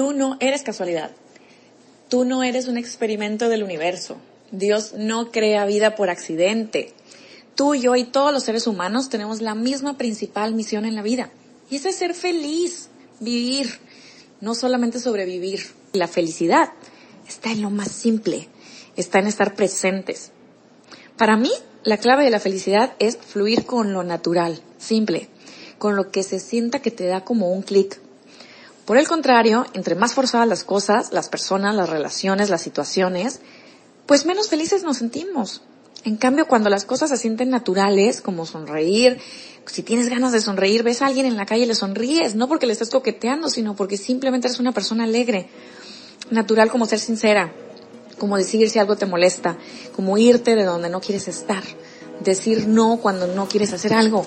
Tú no eres casualidad. Tú no eres un experimento del universo. Dios no crea vida por accidente. Tú, yo y todos los seres humanos tenemos la misma principal misión en la vida. Y esa es ser feliz, vivir, no solamente sobrevivir. La felicidad está en lo más simple, está en estar presentes. Para mí, la clave de la felicidad es fluir con lo natural, simple, con lo que se sienta que te da como un clic. Por el contrario, entre más forzadas las cosas, las personas, las relaciones, las situaciones, pues menos felices nos sentimos. En cambio, cuando las cosas se sienten naturales, como sonreír, si tienes ganas de sonreír, ves a alguien en la calle y le sonríes, no porque le estés coqueteando, sino porque simplemente eres una persona alegre, natural como ser sincera, como decir si algo te molesta, como irte de donde no quieres estar, decir no cuando no quieres hacer algo.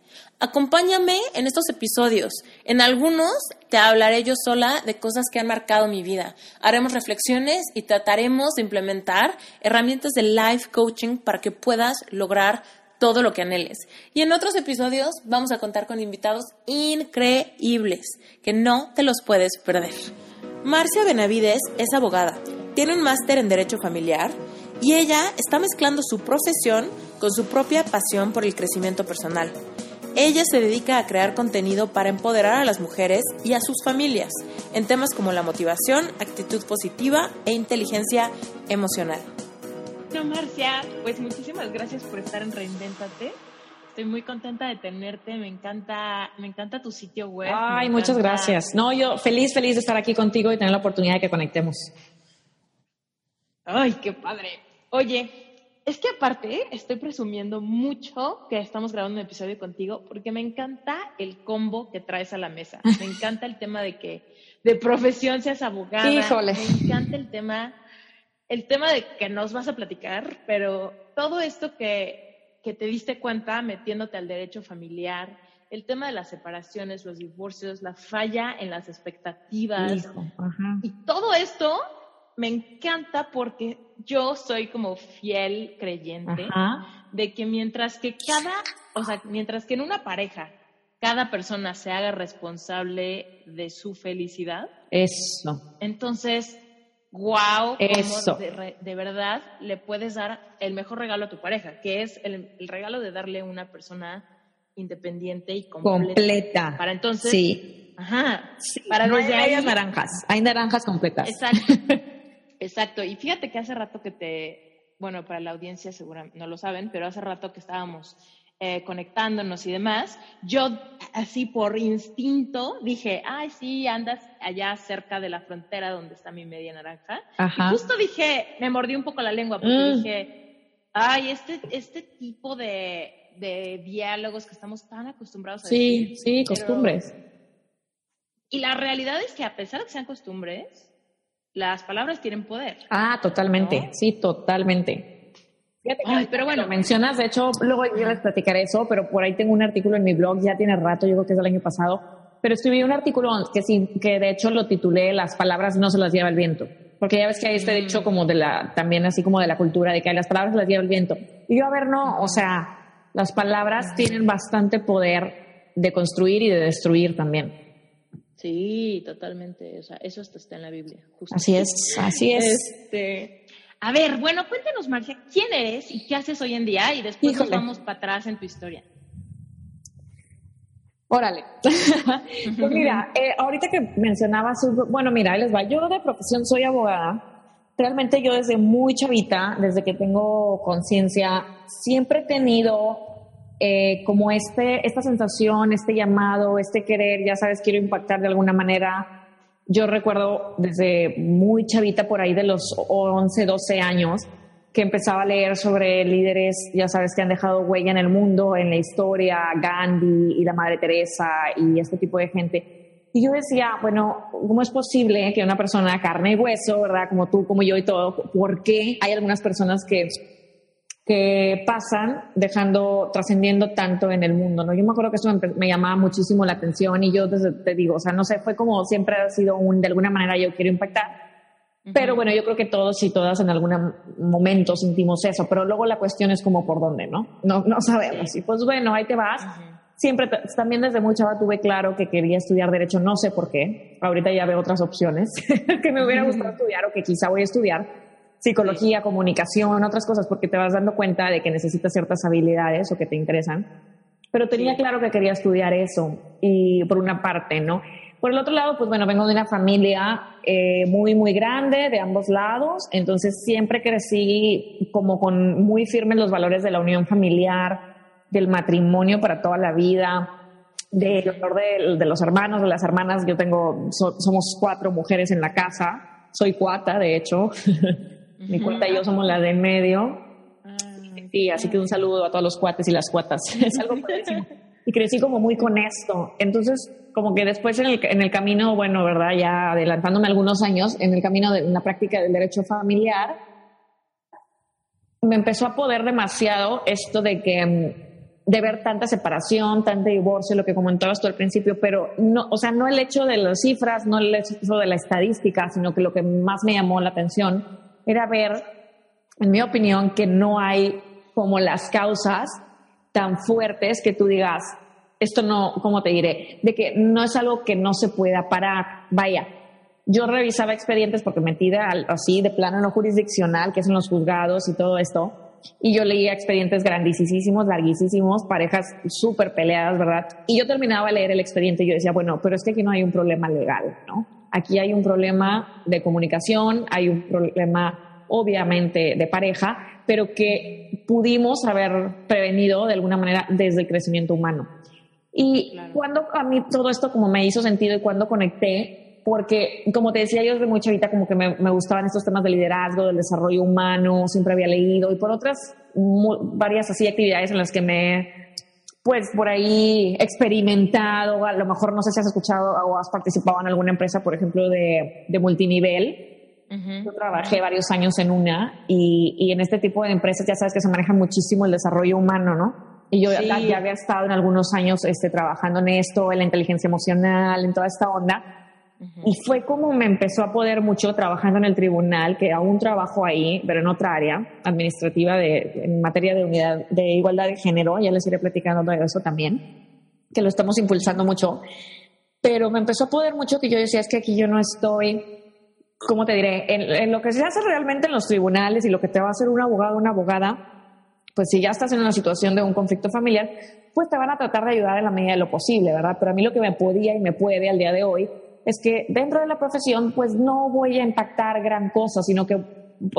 Acompáñame en estos episodios. En algunos te hablaré yo sola de cosas que han marcado mi vida. Haremos reflexiones y trataremos de implementar herramientas de life coaching para que puedas lograr todo lo que anheles. Y en otros episodios vamos a contar con invitados increíbles que no te los puedes perder. Marcia Benavides es abogada, tiene un máster en Derecho Familiar y ella está mezclando su profesión con su propia pasión por el crecimiento personal. Ella se dedica a crear contenido para empoderar a las mujeres y a sus familias en temas como la motivación, actitud positiva e inteligencia emocional. No, Marcia, pues muchísimas gracias por estar en Reinventate. Estoy muy contenta de tenerte, me encanta, me encanta tu sitio web. Ay, muchas gracias. No, yo feliz, feliz de estar aquí contigo y tener la oportunidad de que conectemos. Ay, qué padre. Oye, es que aparte estoy presumiendo mucho que estamos grabando un episodio contigo porque me encanta el combo que traes a la mesa. Me encanta el tema de que de profesión seas abogada. Híjole. Me encanta el tema, el tema de que nos vas a platicar, pero todo esto que, que te diste cuenta metiéndote al derecho familiar, el tema de las separaciones, los divorcios, la falla en las expectativas y todo esto me encanta porque yo soy como fiel creyente de que mientras que cada, o sea, mientras que en una pareja cada persona se haga responsable de su felicidad. Eso. Entonces, wow, Eso. De, de, verdad le puedes dar el mejor regalo a tu pareja, que es el, regalo de darle una persona independiente y completa. completa. Para entonces. Sí. Ajá. para no hay naranjas, hay naranjas completas. Exacto. Exacto, y fíjate que hace rato que te, bueno, para la audiencia seguramente no lo saben, pero hace rato que estábamos eh, conectándonos y demás, yo así por instinto dije, ay, sí, andas allá cerca de la frontera donde está mi media naranja. Y justo dije, me mordí un poco la lengua porque mm. dije, ay, este, este tipo de, de diálogos que estamos tan acostumbrados a Sí, sí, costumbres. Y la realidad es que a pesar de que sean costumbres, las palabras tienen poder. Ah, totalmente, sí, totalmente. pero bueno, mencionas, de hecho, luego yo les platicaré eso, pero por ahí tengo un artículo en mi blog, ya tiene rato, yo creo que es del año pasado, pero escribí un artículo que sí, que de hecho lo titulé Las palabras no se las lleva el viento, porque ya ves que hay este dicho mm. como de la, también así como de la cultura, de que las palabras se las lleva el viento. Y yo, a ver, no, o sea, las palabras tienen bastante poder de construir y de destruir también. Sí, totalmente. O sea, eso hasta está en la Biblia. Así es, así es. Este, a ver, bueno, cuéntanos, Marcia, ¿quién eres y qué haces hoy en día? Y después nos vamos para atrás en tu historia. Órale. pues mira, eh, ahorita que mencionabas, bueno, mira, les va. Yo de profesión soy abogada. Realmente yo desde muy chavita, desde que tengo conciencia, siempre he tenido eh, como este, esta sensación, este llamado, este querer, ya sabes, quiero impactar de alguna manera. Yo recuerdo desde muy chavita, por ahí de los 11, 12 años, que empezaba a leer sobre líderes, ya sabes, que han dejado huella en el mundo, en la historia, Gandhi y la Madre Teresa y este tipo de gente. Y yo decía, bueno, ¿cómo es posible que una persona carne y hueso, verdad, como tú, como yo y todo, por qué hay algunas personas que, que pasan dejando, trascendiendo tanto en el mundo, ¿no? Yo me acuerdo que eso me, llamaba muchísimo la atención y yo desde, te digo, o sea, no sé, fue como siempre ha sido un, de alguna manera yo quiero impactar. Pero bueno, yo creo que todos y todas en algún momento sentimos eso, pero luego la cuestión es como por dónde, ¿no? No, no sabemos. Y pues bueno, ahí te vas siempre, también desde muy chava tuve claro que quería estudiar Derecho, no sé por qué. Ahorita ya veo otras opciones que me hubiera gustado estudiar o que quizá voy a estudiar. Psicología, comunicación, otras cosas, porque te vas dando cuenta de que necesitas ciertas habilidades o que te interesan. Pero tenía claro que quería estudiar eso, y por una parte, ¿no? Por el otro lado, pues bueno, vengo de una familia eh, muy, muy grande de ambos lados, entonces siempre crecí como con muy firmes los valores de la unión familiar, del matrimonio para toda la vida, del honor de, los hermanos, de las hermanas. Yo tengo, somos cuatro mujeres en la casa. Soy cuata, de hecho. Mi cuata y yo somos la de medio. Y así que un saludo a todos los cuates y las cuatas. es algo Y crecí como muy con esto. Entonces, como que después en el, en el camino, bueno, ¿verdad? Ya adelantándome algunos años, en el camino de la práctica del derecho familiar, me empezó a poder demasiado esto de que mm, de ver tanta separación, tanto divorcio, lo que comentabas tú al principio, pero no, o sea, no el hecho de las cifras, no el hecho de la estadística, sino que lo que más me llamó la atención era ver, en mi opinión, que no hay como las causas tan fuertes que tú digas, esto no, ¿cómo te diré? De que no es algo que no se pueda parar. Vaya, yo revisaba expedientes porque metida así de plano no jurisdiccional, que es en los juzgados y todo esto, y yo leía expedientes grandísimos, larguísimos, parejas súper peleadas, ¿verdad? Y yo terminaba de leer el expediente y yo decía, bueno, pero es que aquí no hay un problema legal, ¿no? Aquí hay un problema de comunicación, hay un problema obviamente de pareja, pero que pudimos haber prevenido de alguna manera desde el crecimiento humano. Y cuando a mí todo esto como me hizo sentido y cuando conecté, porque, como te decía yo desde muy chavita, como que me, gustaban estos temas de liderazgo, del desarrollo humano, siempre había leído y por otras varias así actividades en las que me, pues por ahí experimentado, a lo mejor no sé si has escuchado o has participado en alguna empresa, por ejemplo, de, de multinivel. Yo trabajé varios años en una y, y, en este tipo de empresas ya sabes que se maneja muchísimo el desarrollo humano, ¿no? Y yo ya, ya, había estado en algunos años este, trabajando en esto, en la inteligencia emocional, en toda esta onda. Y fue como me empezó a poder mucho trabajando en el tribunal, que aún trabajo ahí, pero en otra área administrativa de, en materia de unidad de igualdad de género. Ya les iré platicando de eso también, que lo estamos impulsando mucho. Pero me empezó a poder mucho que yo decía, es que aquí yo no estoy, ¿cómo te diré? En, lo que se hace realmente en los tribunales y lo que te va a hacer un abogado o una abogada, pues si ya estás en una situación de un conflicto familiar, pues te van a tratar de ayudar en la medida de lo posible, ¿verdad? Pero a mí lo que me podía y me puede al día de hoy es que dentro de la profesión pues no voy a impactar gran cosa, sino que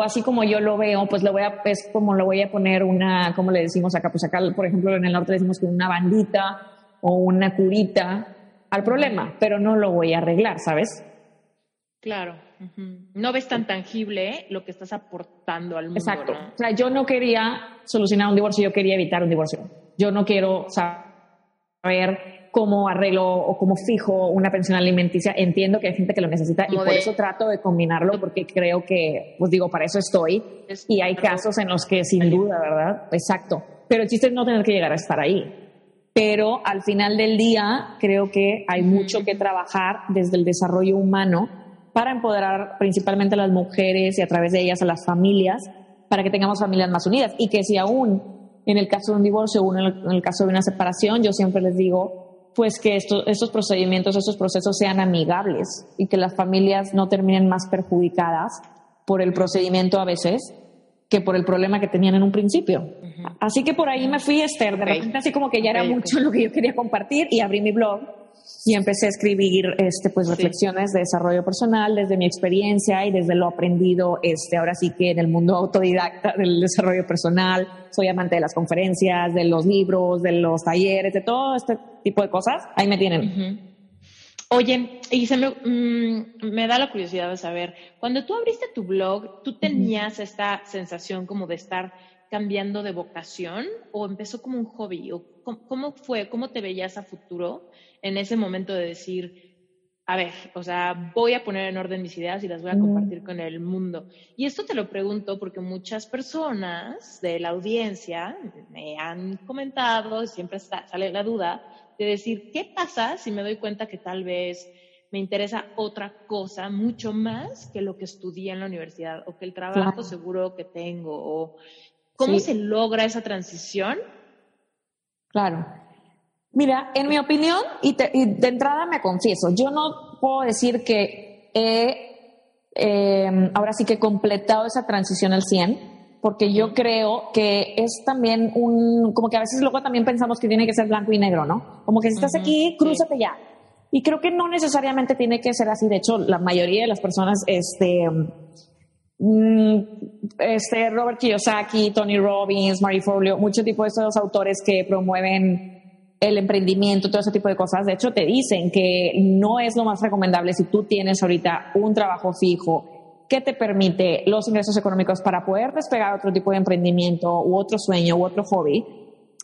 así como yo lo veo, pues le voy a, es como le voy a poner una, como le decimos acá, pues acá por ejemplo en el norte decimos que una bandita o una curita al problema, pero no lo voy a arreglar, ¿sabes? Claro. No ves tan tangible lo que estás aportando al mundo. Exacto. O sea, yo no quería solucionar un divorcio, yo quería evitar un divorcio. Yo no quiero saber cómo arreglo o cómo fijo una pensión alimenticia. Entiendo que hay gente que lo necesita y por eso trato de combinarlo porque creo que, pues digo, para eso estoy. Y hay casos en los que sin duda, ¿verdad? Exacto. Pero el chiste es no tener que llegar a estar ahí. Pero al final del día creo que hay mucho que trabajar desde el desarrollo humano para empoderar principalmente a las mujeres y a través de ellas a las familias para que tengamos familias más unidas y que si aún en el caso de un divorcio o en el caso de una separación, yo siempre les digo, pues que estos procedimientos, estos procesos sean amigables y que las familias no terminen más perjudicadas por el procedimiento a veces que por el problema que tenían en un principio. Así que por ahí me fui, Esther, de repente así como que ya era mucho lo que yo quería compartir y abrí mi blog y empecé a escribir este, pues, reflexiones de desarrollo personal desde mi experiencia y desde lo aprendido, este, ahora sí que en el mundo autodidacta del desarrollo personal. Soy amante de las conferencias, de los libros, de los talleres, de todo este tipo de cosas. Ahí me tienen. Oye, y se me, mm, me, da la curiosidad de saber, cuando tú abriste tu blog, ¿tú tenías esta sensación como de estar cambiando de vocación o empezó como un hobby? ¿O cómo, cómo fue? ¿Cómo te veías a futuro? en ese momento de decir, a ver, o sea, voy a poner en orden mis ideas y las voy a compartir con el mundo. Y esto te lo pregunto porque muchas personas de la audiencia me han comentado, siempre sale la duda, de decir, ¿qué pasa si me doy cuenta que tal vez me interesa otra cosa mucho más que lo que estudié en la universidad o que el trabajo seguro que tengo? O, ¿Cómo se logra esa transición? Claro. Mira, en mi opinión, y, de entrada me confieso, yo no puedo decir que he, em, ahora sí que he completado esa transición al 100, porque yo creo que es también un, como que a veces luego también pensamos que tiene que ser blanco y negro, ¿no? Como que si estás aquí, crúzate ya. Y creo que no necesariamente tiene que ser así. De hecho, la mayoría de las personas, este, mm, este Robert Kiyosaki, Tony Robbins, Marie Forleo, mucho tipo de esos autores que promueven el emprendimiento, todo ese tipo de cosas. De hecho, te dicen que no es lo más recomendable si tú tienes ahorita un trabajo fijo que te permite los ingresos económicos para poder despegar otro tipo de emprendimiento u otro sueño u otro hobby.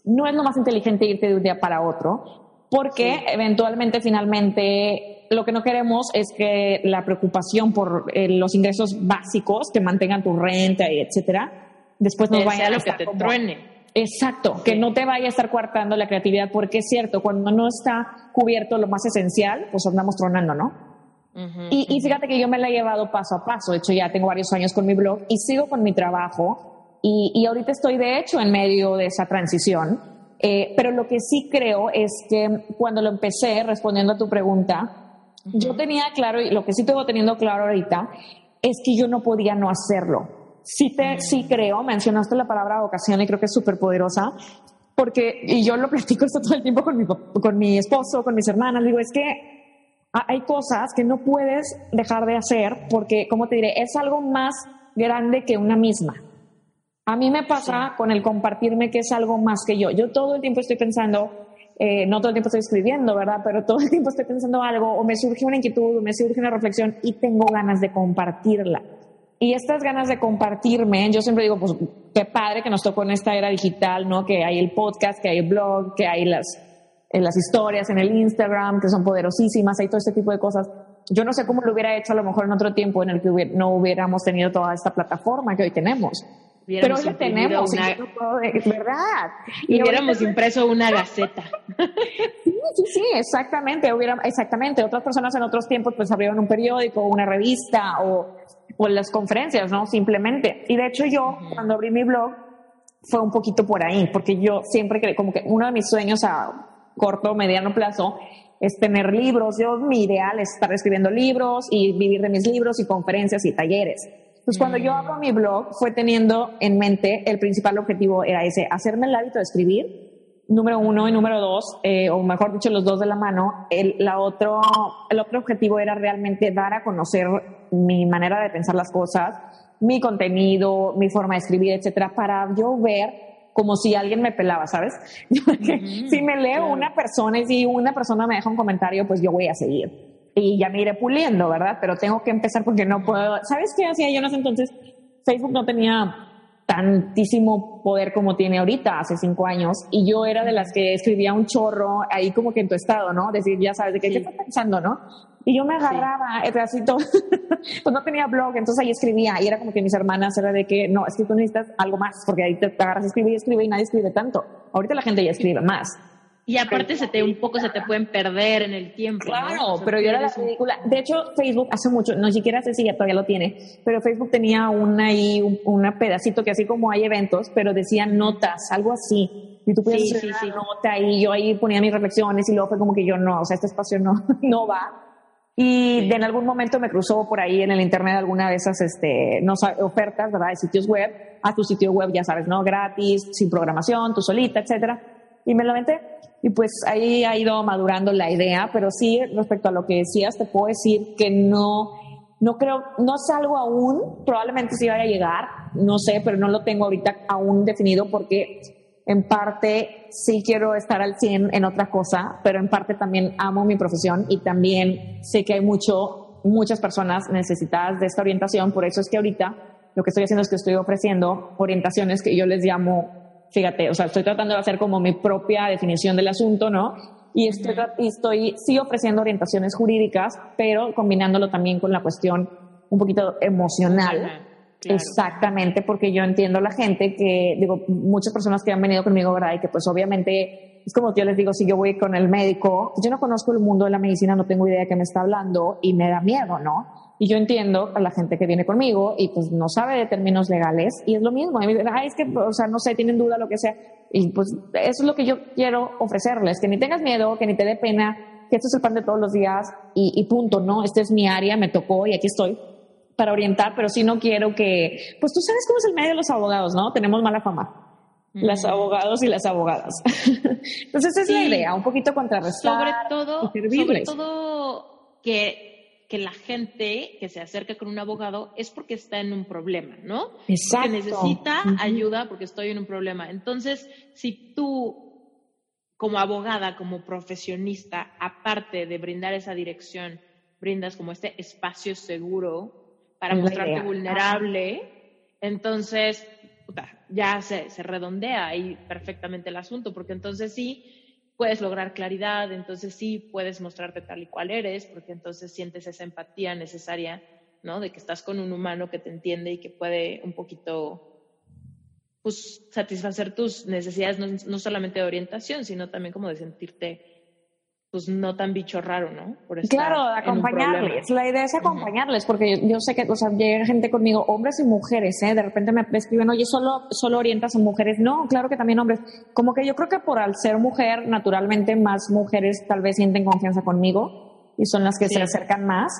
No es lo más inteligente irte de un día para otro, porque eventualmente, finalmente, lo que no queremos es que la preocupación por eh, los ingresos básicos que mantengan tu renta y etcétera, después nos vaya a lo que te truene Exacto, que no te vaya a estar coartando la creatividad, porque es cierto, cuando no está cubierto lo más esencial, pues andamos tronando, ¿no? Y, fíjate que yo me la he llevado paso a paso, de hecho ya tengo varios años con mi blog y sigo con mi trabajo. Y, y ahorita estoy de hecho en medio de esa transición, eh, pero lo que sí creo es que cuando lo empecé, respondiendo a tu pregunta, yo tenía claro, y lo que sí tengo teniendo claro ahorita, es que yo no podía no hacerlo. Sí, te, sí creo, mencionaste la palabra vocación y creo que es súper poderosa, porque, y yo lo platico esto todo el tiempo con mi, con mi esposo, con mis hermanas, digo, es que hay cosas que no puedes dejar de hacer porque, como te diré, es algo más grande que una misma. A mí me pasa con el compartirme que es algo más que yo. Yo todo el tiempo estoy pensando, eh, no todo el tiempo estoy escribiendo, ¿verdad? Pero todo el tiempo estoy pensando algo o me surge una inquietud o me surge una reflexión y tengo ganas de compartirla. Y estas ganas de compartirme, yo siempre digo, pues qué padre que nos tocó en esta era digital, ¿no? Que hay el podcast, que hay el blog, que hay las, en las historias en el Instagram, que son poderosísimas, hay todo este tipo de cosas. Yo no sé cómo lo hubiera hecho a lo mejor en otro tiempo en el que no hubiéramos tenido toda esta plataforma que hoy tenemos. Pero hoy la tenemos, ¿verdad? Y, hubiéramos impreso una gaceta. sí, sí, sí, exactamente. Hubiera, exactamente. Otras personas en otros tiempos pues abrieron un periódico, una revista o o las conferencias, ¿no? Simplemente. Y de hecho yo, cuando abrí mi blog, fue un poquito por ahí, porque yo siempre creí, como que uno de mis sueños a corto mediano plazo es tener libros. Yo, mi ideal es estar escribiendo libros y vivir de mis libros y conferencias y talleres. Entonces, cuando yo abro mi blog, fue teniendo en mente, el principal objetivo era ese, hacerme el hábito de escribir, número uno y número dos, eh, o mejor dicho, los dos de la mano. El, la otro, el otro objetivo era realmente dar a conocer mi manera de pensar las cosas, mi contenido, mi forma de escribir, etcétera, para yo ver como si alguien me pelaba, ¿sabes? si me leo una persona y si una persona me deja un comentario, pues yo voy a seguir. Y ya me iré puliendo, ¿verdad? Pero tengo que empezar porque no puedo. ¿Sabes qué hacía yo en ese entonces? Facebook no tenía tantísimo poder como tiene ahorita, hace cinco años, y yo era de las que escribía un chorro ahí como que en tu estado, ¿no? Decir, ya sabes, de qué, estás pensando, ¿no? Y yo me agarraba el pedacito, pues no tenía blog, entonces ahí escribía, y era como que mis hermanas era de que, no, es que tú necesitas algo más, porque ahí te agarras a escribir y escribe y nadie escribe tanto. Ahorita la gente ya escribe más. Y aparte se te un poco se te pueden perder en el tiempo. Claro, pero yo era la ridícula. De hecho, Facebook hace mucho, no siquiera sé si ya todavía lo tiene, pero Facebook tenía una ahí, un, pedacito que así como hay eventos, pero decía notas, algo así. Y tú puedes hacer una nota y yo ahí ponía mis reflexiones y luego fue como que yo no, o sea, este espacio no, no va. Y de en algún momento me cruzó por ahí en el internet alguna de esas este, no, ofertas, ¿verdad? De sitios web, a tu sitio web, ya sabes, ¿no? Gratis, sin programación, tú solita, etcétera. Y me lo aventé y pues ahí ha ido madurando la idea, pero sí, respecto a lo que decías, te puedo decir que no, no creo, no salgo aún, probablemente sí vaya a llegar, no sé, pero no lo tengo ahorita aún definido porque en parte sí quiero estar al 100 en otra cosa, pero en parte también amo mi profesión y también sé que hay mucho, muchas personas necesitadas de esta orientación, por eso es que ahorita lo que estoy haciendo es que estoy ofreciendo orientaciones que yo les llamo fíjate, o sea, estoy tratando de hacer como mi propia definición del asunto, ¿no? Y estoy, y estoy sí ofreciendo orientaciones jurídicas, pero combinándolo también con la cuestión un poquito emocional. Exactamente, porque yo entiendo la gente que, digo, muchas personas que han venido conmigo, ¿verdad? Y que pues obviamente, es como yo les digo, si yo voy con el médico, yo no conozco el mundo de la medicina, no tengo idea de qué me está hablando y me da miedo, ¿no? Y yo entiendo a la gente que viene conmigo y pues no sabe de términos legales y es lo mismo. Ay, es que, o sea, no sé, tienen duda, lo que sea. Y pues eso es lo que yo quiero ofrecerles, que ni tengas miedo, que ni te dé pena, que esto es el pan de todos los días y, y punto, ¿no? Esta es mi área, me tocó y aquí estoy para orientar, pero sí no quiero que, pues tú sabes cómo es el medio de los abogados, ¿no? Tenemos mala fama. Las abogados y las abogadas. Entonces esa es la idea, un poquito contrarrestar. Sobre todo, sobre todo que, que la gente que se acerca con un abogado es porque está en un problema, ¿no? Exacto. Que necesita ayuda porque estoy en un problema. Entonces, si tú como abogada, como profesionista, aparte de brindar esa dirección, brindas como este espacio seguro para mostrarte vulnerable, entonces ya se, se redondea ahí perfectamente el asunto, porque entonces sí puedes lograr claridad, entonces sí puedes mostrarte tal y cual eres, porque entonces sientes esa empatía necesaria, ¿no? De que estás con un humano que te entiende y que puede un poquito, pues, satisfacer tus necesidades, no, no solamente de orientación, sino también como de sentirte pues no tan bicho raro, ¿no? claro, acompañarles. La idea es acompañarles, porque yo, sé que, o sea, llega gente conmigo, hombres y mujeres, ¿eh? De repente me escriben, oye, solo, solo orientas a mujeres. No, claro que también hombres. Como que yo creo que por al ser mujer, naturalmente más mujeres tal vez sienten confianza conmigo y son las que se acercan más.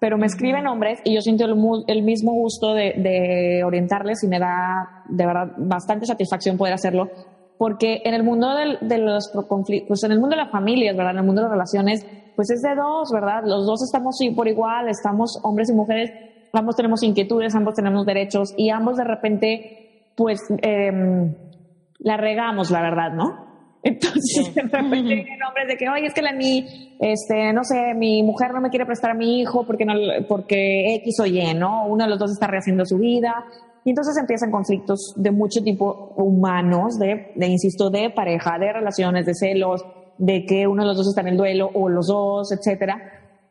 Pero me escriben hombres y yo siento el, mismo gusto de, de orientarles y me da de verdad bastante satisfacción poder hacerlo porque en el mundo de los conflictos, pues en el mundo de las familias, ¿verdad? En el mundo de las relaciones, pues es de dos, ¿verdad? Los dos estamos por igual, estamos hombres y mujeres, ambos tenemos inquietudes, ambos tenemos derechos y ambos de repente, pues, eh, la regamos, la verdad, ¿no? Entonces, de repente vienen hombres de que, oye, es que la mi, este, no sé, mi mujer no me quiere prestar a mi hijo porque no, porque X o Y, ¿no? Uno de los dos está rehaciendo su vida, y entonces empiezan conflictos de mucho tipo humanos, de, de, insisto, de pareja, de relaciones, de celos, de que uno de los dos está en el duelo o los dos, etcétera.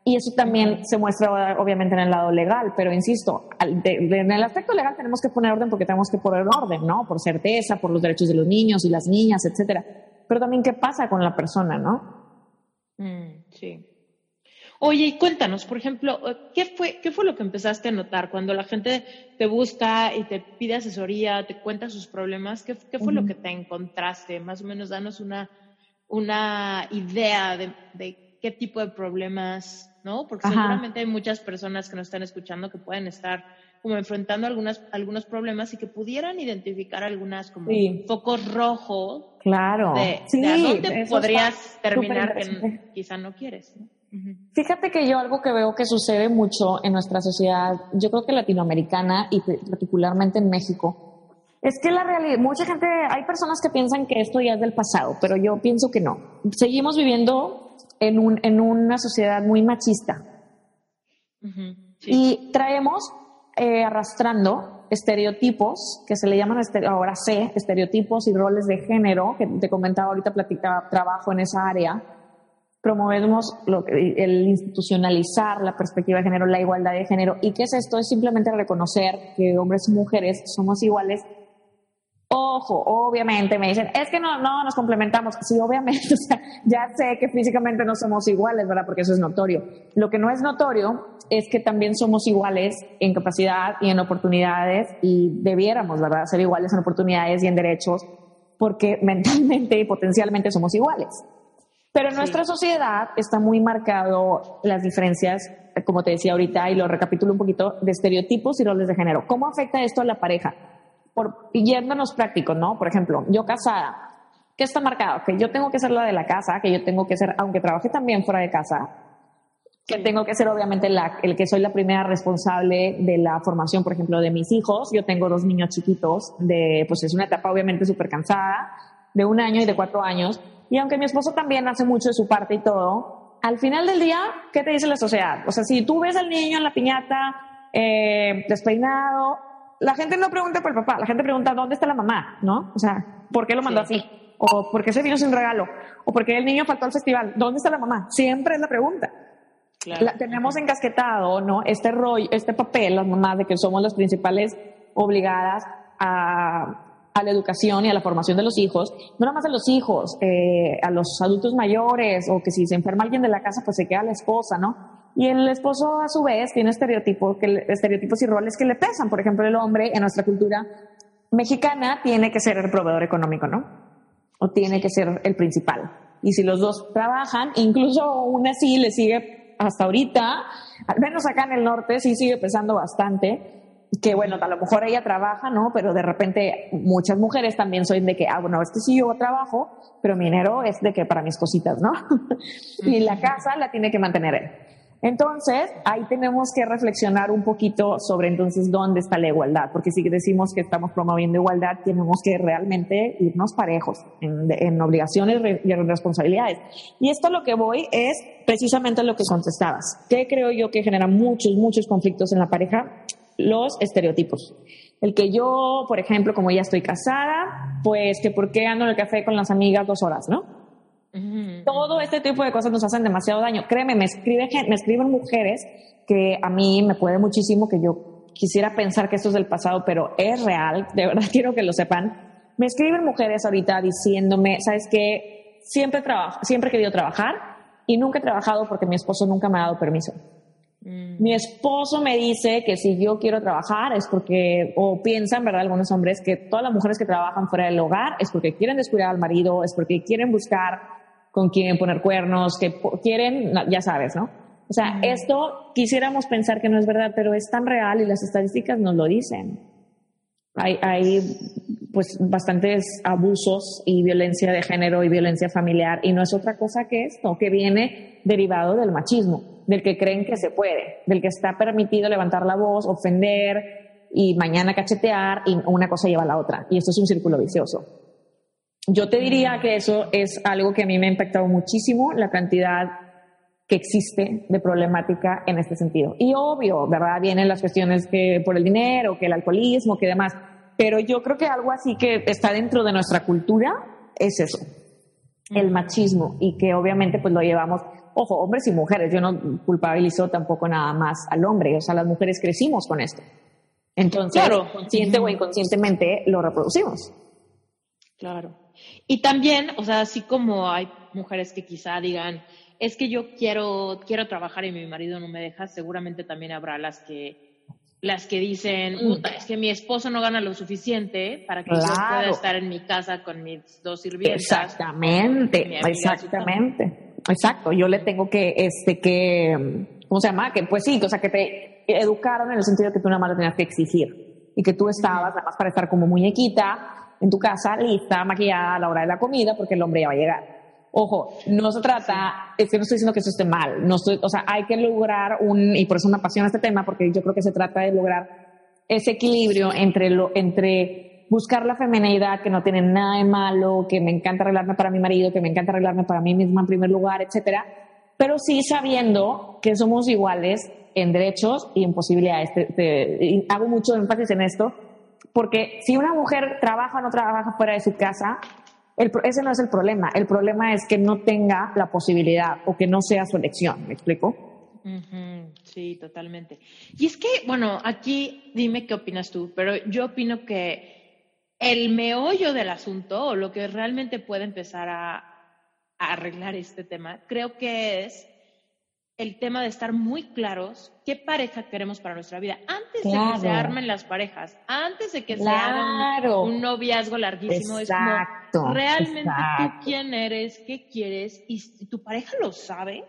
Y eso también se muestra obviamente en el lado legal, pero insisto, en el aspecto legal tenemos que poner orden porque tenemos que poner orden, ¿no? Por certeza, por los derechos de los niños y las niñas, etcétera. Pero también qué pasa con la persona, ¿no? Mm, sí. Oye, y cuéntanos, por ejemplo, eh, ¿qué fue, ¿qué fue lo que empezaste a notar cuando la gente te busca y te pide asesoría, te cuenta sus problemas? ¿Qué, qué fue lo que te encontraste? Más o menos, danos una, una idea de, de qué tipo de problemas, ¿no? Porque seguramente hay muchas personas que nos están escuchando que pueden estar como enfrentando algunas, algunos problemas y que pudieran identificar algunas como focos rojos. Claro. De, sí, de a dónde podrías terminar que quizá no quieres, ¿no? Fíjate que yo algo que veo que sucede mucho en nuestra sociedad, yo creo que latinoamericana y particularmente en México, es que la realidad, mucha gente, hay personas que piensan que esto ya es del pasado, pero yo pienso que no. Seguimos viviendo en, un, en una sociedad muy machista. Y traemos eh, arrastrando estereotipos, que se le llaman ahora C, estereotipos y roles de género, que te comentaba ahorita, platicaba, trabajo en esa área promovemos lo, el institucionalizar la perspectiva de género, la igualdad de género. ¿Y qué es esto? Es simplemente reconocer que hombres y mujeres somos iguales. Ojo, obviamente me dicen, es que no, no nos complementamos. Sí, obviamente, o sea, ya sé que físicamente no somos iguales, ¿verdad? Porque eso es notorio. Lo que no es notorio es que también somos iguales en capacidad y en oportunidades y debiéramos, ¿verdad? Ser iguales en oportunidades y en derechos porque mentalmente y potencialmente somos iguales. Pero en nuestra sociedad está muy marcado las diferencias, como te decía ahorita, y lo recapitulo un poquito, de estereotipos y roles de género. ¿Cómo afecta esto a la pareja? Por, yéndonos prácticos, ¿no? Por ejemplo, yo casada, ¿qué está marcado? Que yo tengo que ser la de la casa, que yo tengo que ser, aunque trabaje también fuera de casa, que tengo que ser obviamente la, el que soy la primera responsable de la formación, por ejemplo, de mis hijos. Yo tengo dos niños chiquitos, de, pues es una etapa obviamente súper cansada, de un año y de cuatro años y aunque mi esposo también hace mucho de su parte y todo, al final del día, ¿qué te dice la sociedad? O sea, si tú ves al niño en la piñata, eh, despeinado, la gente no pregunta por el papá, la gente pregunta dónde está la mamá, ¿no? O sea, ¿por qué lo mandó así? o por qué se vino sin regalo, o por qué el niño faltó al festival, ¿dónde está la mamá? Siempre es la pregunta. La, tenemos encasquetado, ¿no? Este rollo, este papel, las mamás, de que somos las principales obligadas a, a la educación y a la formación de los hijos, no nada más a los hijos, eh, a los adultos mayores, o que si se enferma alguien de la casa, pues se queda la esposa, ¿no? Y el esposo, a su vez, tiene estereotipos, que, estereotipos y roles que le pesan. Por ejemplo, el hombre en nuestra cultura mexicana tiene que ser el proveedor económico, ¿no? O tiene que ser el principal. Y si los dos trabajan, incluso aún así le sigue hasta ahorita, al menos acá en el norte sí sigue pesando bastante, que bueno, a lo mejor ella trabaja, ¿no? Pero de repente muchas mujeres también son de que, ah, bueno, es que sí yo trabajo, pero mi dinero es de que para mis cositas, ¿no? y la casa la tiene que mantener él. Entonces, ahí tenemos que reflexionar un poquito sobre entonces dónde está la igualdad, porque si decimos que estamos promoviendo igualdad, tenemos que realmente irnos parejos en, obligaciones y responsabilidades. Y esto lo que voy es precisamente lo que contestabas. ¿Qué creo yo que genera muchos, muchos conflictos en la pareja? Los estereotipos. El que yo, por ejemplo, como ya estoy casada, pues que por qué ando en el café con las amigas dos horas, ¿no? Todo este tipo de cosas nos hacen demasiado daño. Créeme, me, escriben, me escriben mujeres que a mí me puede muchísimo, que yo quisiera pensar que esto es del pasado, pero es real, de verdad quiero que lo sepan. Me escriben mujeres ahorita diciéndome, ¿sabes qué? Siempre, trabajo, siempre he querido trabajar y nunca he trabajado porque mi esposo nunca me ha dado permiso. Mm. Mi esposo me dice que si yo quiero trabajar es porque, o piensan, ¿verdad? Algunos hombres que todas las mujeres que trabajan fuera del hogar es porque quieren descuidar al marido, es porque quieren buscar con quién poner cuernos, que quieren, ya sabes, ¿no? O sea, esto quisiéramos pensar que no es verdad, pero es tan real y las estadísticas nos lo dicen. Hay, hay pues bastantes abusos y violencia de género y violencia familiar y no es otra cosa que esto, que viene derivado del machismo, del que creen que se puede, del que está permitido levantar la voz, ofender y mañana cachetear y una cosa lleva a la otra. Y esto es un círculo vicioso. Yo te diría que eso es algo que a mí me ha impactado muchísimo, la cantidad que existe de problemática en este sentido. Y obvio, ¿verdad? Vienen las cuestiones que por el dinero, que el alcoholismo, que demás. Pero yo creo que algo así que está dentro de nuestra cultura es eso, el machismo, y que obviamente pues lo llevamos, ojo, hombres y mujeres, yo no culpabilizo tampoco nada más al hombre, o sea, las mujeres crecimos con esto. Entonces, claro. consciente o inconscientemente lo reproducimos. Claro. Y también, o sea, así como hay mujeres que quizá digan, es que yo quiero, quiero trabajar y mi marido no me deja, seguramente también habrá las que las que dicen, mm. es que mi esposo no gana lo suficiente para que yo pueda estar en mi casa con mis dos sirvientas. Exactamente, exactamente. Exacto, yo le tengo que, este, que, ¿cómo se llama? Que pues sí, o sea, que te educaron en el sentido de que tú nada más tenías que exigir y que tú estabas nada más para estar como muñequita en tu casa lista, maquillada a la hora de la comida, porque el hombre ya va a llegar. Ojo, no se trata, es que no estoy diciendo que eso esté mal, no estoy, o sea, hay que lograr un, y por eso me apasiona este tema, porque yo creo que se trata de lograr ese equilibrio entre, lo, entre buscar la feminidad, que no tiene nada de malo, que me encanta arreglarme para mi marido, que me encanta arreglarme para mí misma en primer lugar, etcétera, pero sí sabiendo que somos iguales en derechos y en posibilidades. hago mucho énfasis en esto, porque si una mujer trabaja o no trabaja fuera de su casa, ese no es el problema. El problema es que no tenga la posibilidad o que no sea su elección. ¿Me explico? Sí, totalmente. Y es que, bueno, aquí dime qué opinas tú, pero yo opino que el meollo del asunto o lo que realmente puede empezar a, arreglar este tema, creo que es el tema de estar muy claros qué pareja queremos para nuestra vida. Antes de que se armen las parejas, antes de que se haga un, noviazgo larguísimo, es como realmente tú quién eres, qué quieres y tu pareja lo sabe.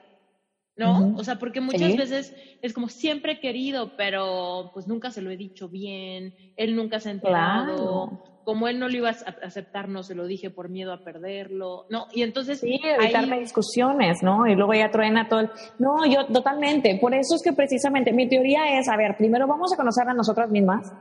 ¿no? O sea, porque muchas veces es como siempre he querido, pero pues nunca se lo he dicho bien, él nunca se ha enterado, como él no lo iba a aceptar, no se lo dije por miedo a perderlo, ¿no? Y entonces... Sí, evitarme discusiones, ¿no? Y luego ya truena todo el... No, yo totalmente, por eso es que precisamente mi teoría es, a ver, primero vamos a conocer a nosotras mismas,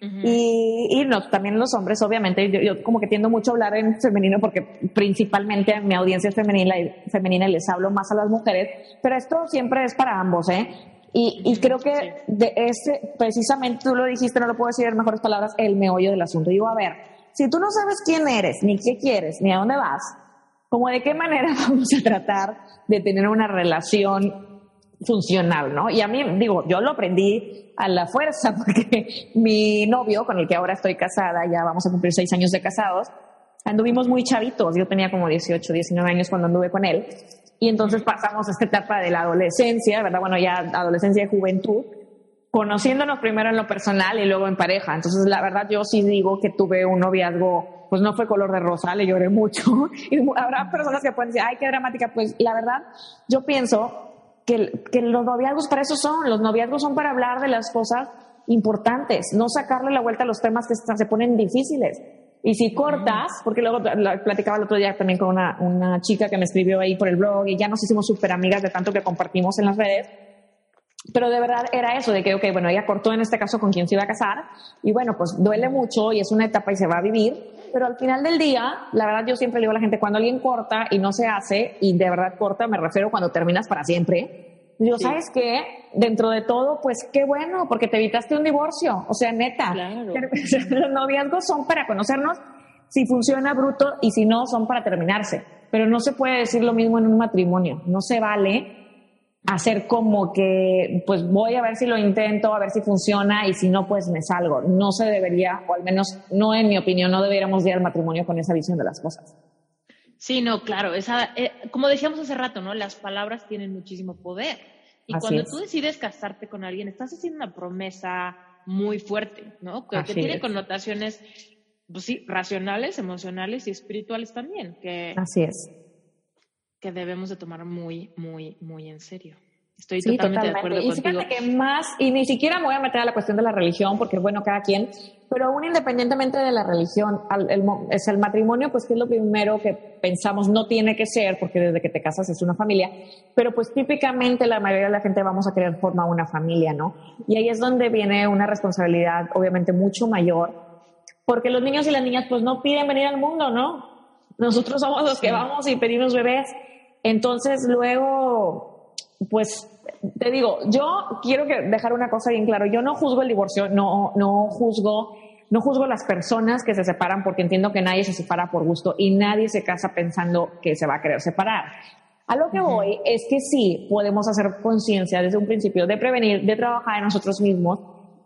y, y no, también los hombres, obviamente, yo, como que tiendo mucho a hablar en femenino porque principalmente mi audiencia es femenina y, femenina y les hablo más a las mujeres, pero esto siempre es para ambos, ¿eh? Y, y creo que de ese, precisamente tú lo dijiste, no lo puedo decir en mejores palabras, el meollo del asunto. Digo, a ver, si tú no sabes quién eres, ni qué quieres, ni a dónde vas, como de qué manera vamos a tratar de tener una relación funcional, ¿no? Y a mí, digo, yo lo aprendí a la fuerza porque mi novio, con el que ahora estoy casada, ya vamos a cumplir seis años de casados, anduvimos muy chavitos, yo tenía como 18, 19 años cuando anduve con él, y entonces pasamos a esta etapa de la adolescencia, ¿verdad? Bueno, ya adolescencia y juventud, conociéndonos primero en lo personal y luego en pareja. Entonces, la verdad, yo sí digo que tuve un noviazgo, pues no fue color de rosa, le lloré mucho. Y habrá personas que pueden decir, ay, qué dramática. Pues la verdad, yo pienso que, que los noviazgos para eso son. Los noviazgos son para hablar de las cosas importantes, no sacarle la vuelta a los temas que se ponen difíciles. Y si cortas, porque luego platicaba el otro día también con una, una chica que me escribió ahí por el blog y ya nos hicimos súper amigas de tanto que compartimos en las redes, pero de verdad era eso, de que, ok, bueno, ella cortó en este caso con quien se iba a casar, y bueno, pues duele mucho y es una etapa y se va a vivir, pero al final del día, la verdad yo siempre le digo a la gente, cuando alguien corta y no se hace, y de verdad corta, me refiero cuando terminas para siempre, yo, ¿sabes qué? Dentro de todo, pues qué bueno, porque te evitaste un divorcio, o sea, neta, los noviazgos son para conocernos, si funciona bruto y si no, son para terminarse, pero no se puede decir lo mismo en un matrimonio, no se vale hacer como que, pues voy a ver si lo intento, a ver si funciona y si no, pues me salgo. No se debería, o al menos no en mi opinión, no deberíamos ir al matrimonio con esa visión de las cosas. Sí, no, claro, esa, eh, como decíamos hace rato, ¿no? Las palabras tienen muchísimo poder. Y cuando tú decides casarte con alguien, estás haciendo una promesa muy fuerte, ¿no? Que, tiene connotaciones, pues sí, racionales, emocionales y espirituales también. Que, Así es que debemos de tomar muy, muy, muy en serio. Estoy totalmente, de acuerdo y contigo. que más, y ni siquiera me voy a meter a la cuestión de la religión, porque bueno, cada quien, pero aún independientemente de la religión, es el matrimonio, pues que es lo primero que pensamos, no tiene que ser, porque desde que te casas es una familia, pero pues típicamente la mayoría de la gente vamos a querer formar una familia, ¿no? Y ahí es donde viene una responsabilidad obviamente mucho mayor, porque los niños y las niñas pues no piden venir al mundo, ¿no? Nosotros somos los que vamos y pedimos bebés. Entonces luego, pues te digo, yo quiero dejar una cosa bien claro. Yo no juzgo el divorcio, no, no juzgo, no juzgo las personas que se separan porque entiendo que nadie se separa por gusto y nadie se casa pensando que se va a querer separar. A lo que voy es que sí podemos hacer conciencia desde un principio de prevenir, de trabajar en nosotros mismos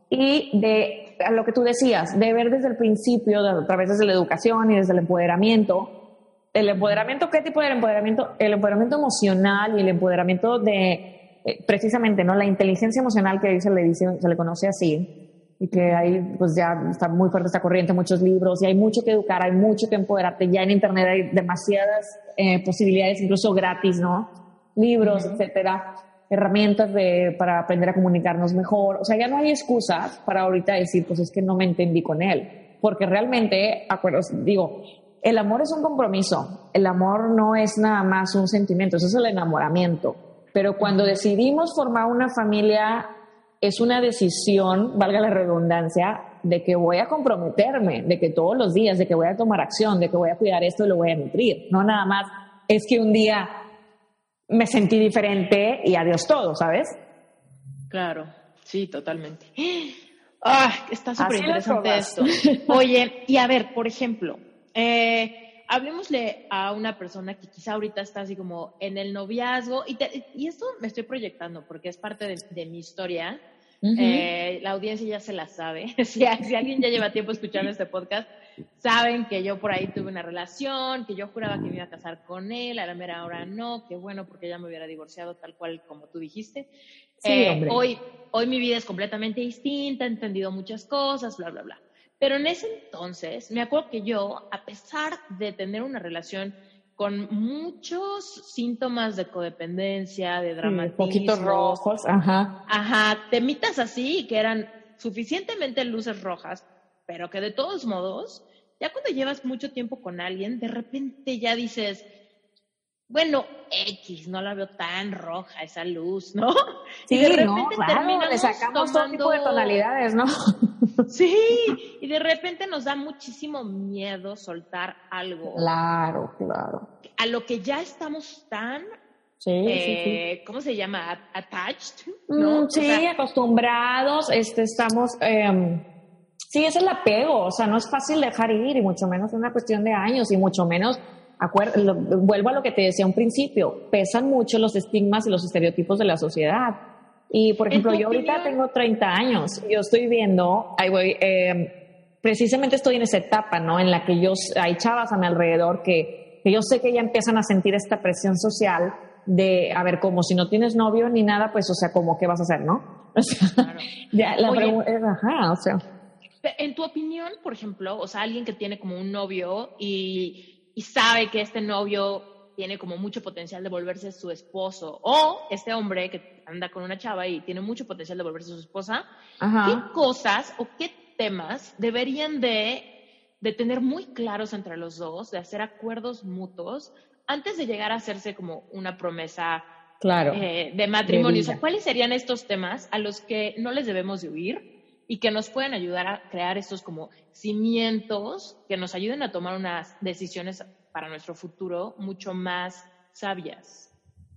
y de a lo que tú decías, de ver desde el principio, a través de la educación y desde el empoderamiento, el empoderamiento, ¿qué tipo de empoderamiento? El empoderamiento emocional y el empoderamiento de, eh, precisamente, ¿no? La inteligencia emocional que se le dice, se le conoce así, y que ahí, pues ya está muy fuerte esta corriente, muchos libros, y hay mucho que educar, hay mucho que empoderarte. Ya en Internet hay demasiadas eh, posibilidades, incluso gratis, ¿no? Libros, etcétera, herramientas de, para aprender a comunicarnos mejor. O sea, ya no hay excusas para ahorita decir, pues es que no me entendí con él. Porque realmente, acuerdo, digo, el amor es un compromiso, el amor no es nada más un sentimiento, eso es el enamoramiento. Pero cuando decidimos formar una familia, es una decisión, valga la redundancia, de que voy a comprometerme, de que todos los días, de que voy a tomar acción, de que voy a cuidar esto y lo voy a nutrir. No nada más es que un día me sentí diferente y adiós todo, ¿sabes? Claro, sí, totalmente. Ah, está súper interesante esto. Oye, y a ver, por ejemplo, eh, hablemosle a una persona que quizá ahorita está así como en el noviazgo, y, y esto me estoy proyectando porque es parte de, mi historia. Eh, la audiencia ya se la sabe. si, alguien ya lleva tiempo escuchando este podcast, saben que yo por ahí tuve una relación, que yo juraba que me iba a casar con él, a la mera hora no, que bueno, porque ya me hubiera divorciado tal cual como tú dijiste. Eh, hoy, hoy mi vida es completamente distinta, he entendido muchas cosas, bla, bla, bla. Pero en ese entonces, me acuerdo que yo, a pesar de tener una relación con muchos síntomas de codependencia, de dramatismo. poquitos rojos, ajá. Ajá, temitas así, que eran suficientemente luces rojas, pero que de todos modos, ya cuando llevas mucho tiempo con alguien, de repente ya dices, bueno, X, no la veo tan roja esa luz, ¿no? Sí, y de repente no, claro, le sacamos todo tipo de tonalidades, ¿no? Sí, y de repente nos da muchísimo miedo soltar algo. Claro, claro. A lo que ya estamos tan Sí, sí, sí. Eh, ¿Cómo se llama? Attached, ¿no? Mm, sí, acostumbrados, este, estamos, em, Sí, es el apego, o sea, no es fácil dejar ir y mucho menos una cuestión de años y mucho menos, vuelvo a lo que te decía un principio, pesan mucho los estigmas y los estereotipos de la sociedad. Y por ejemplo, yo ahorita tengo 30 años, yo estoy viendo, ahí voy, eh, precisamente estoy en esa etapa, ¿no? En la que yo, hay chavas a mi alrededor que, que yo sé que ya empiezan a sentir esta presión social de, a ver, como si no tienes novio ni nada, pues, o sea, como, ¿qué vas a hacer, no? O sea, ya, la pregunta es, ajá, o sea. En tu opinión, por ejemplo, o sea, alguien que tiene como un novio y, y sabe que este novio tiene como mucho potencial de volverse su esposo, o este hombre que anda con una chava y tiene mucho potencial de volverse su esposa, ¿qué cosas o qué temas deberían de, de tener muy claros entre los dos, de hacer acuerdos mutuos, antes de llegar a hacerse como una promesa claro, eh, de matrimonio? ¿cuáles serían estos temas a los que no les debemos de huir? Y que nos pueden ayudar a crear estos como cimientos que nos ayuden a tomar unas decisiones para nuestro futuro mucho más sabias.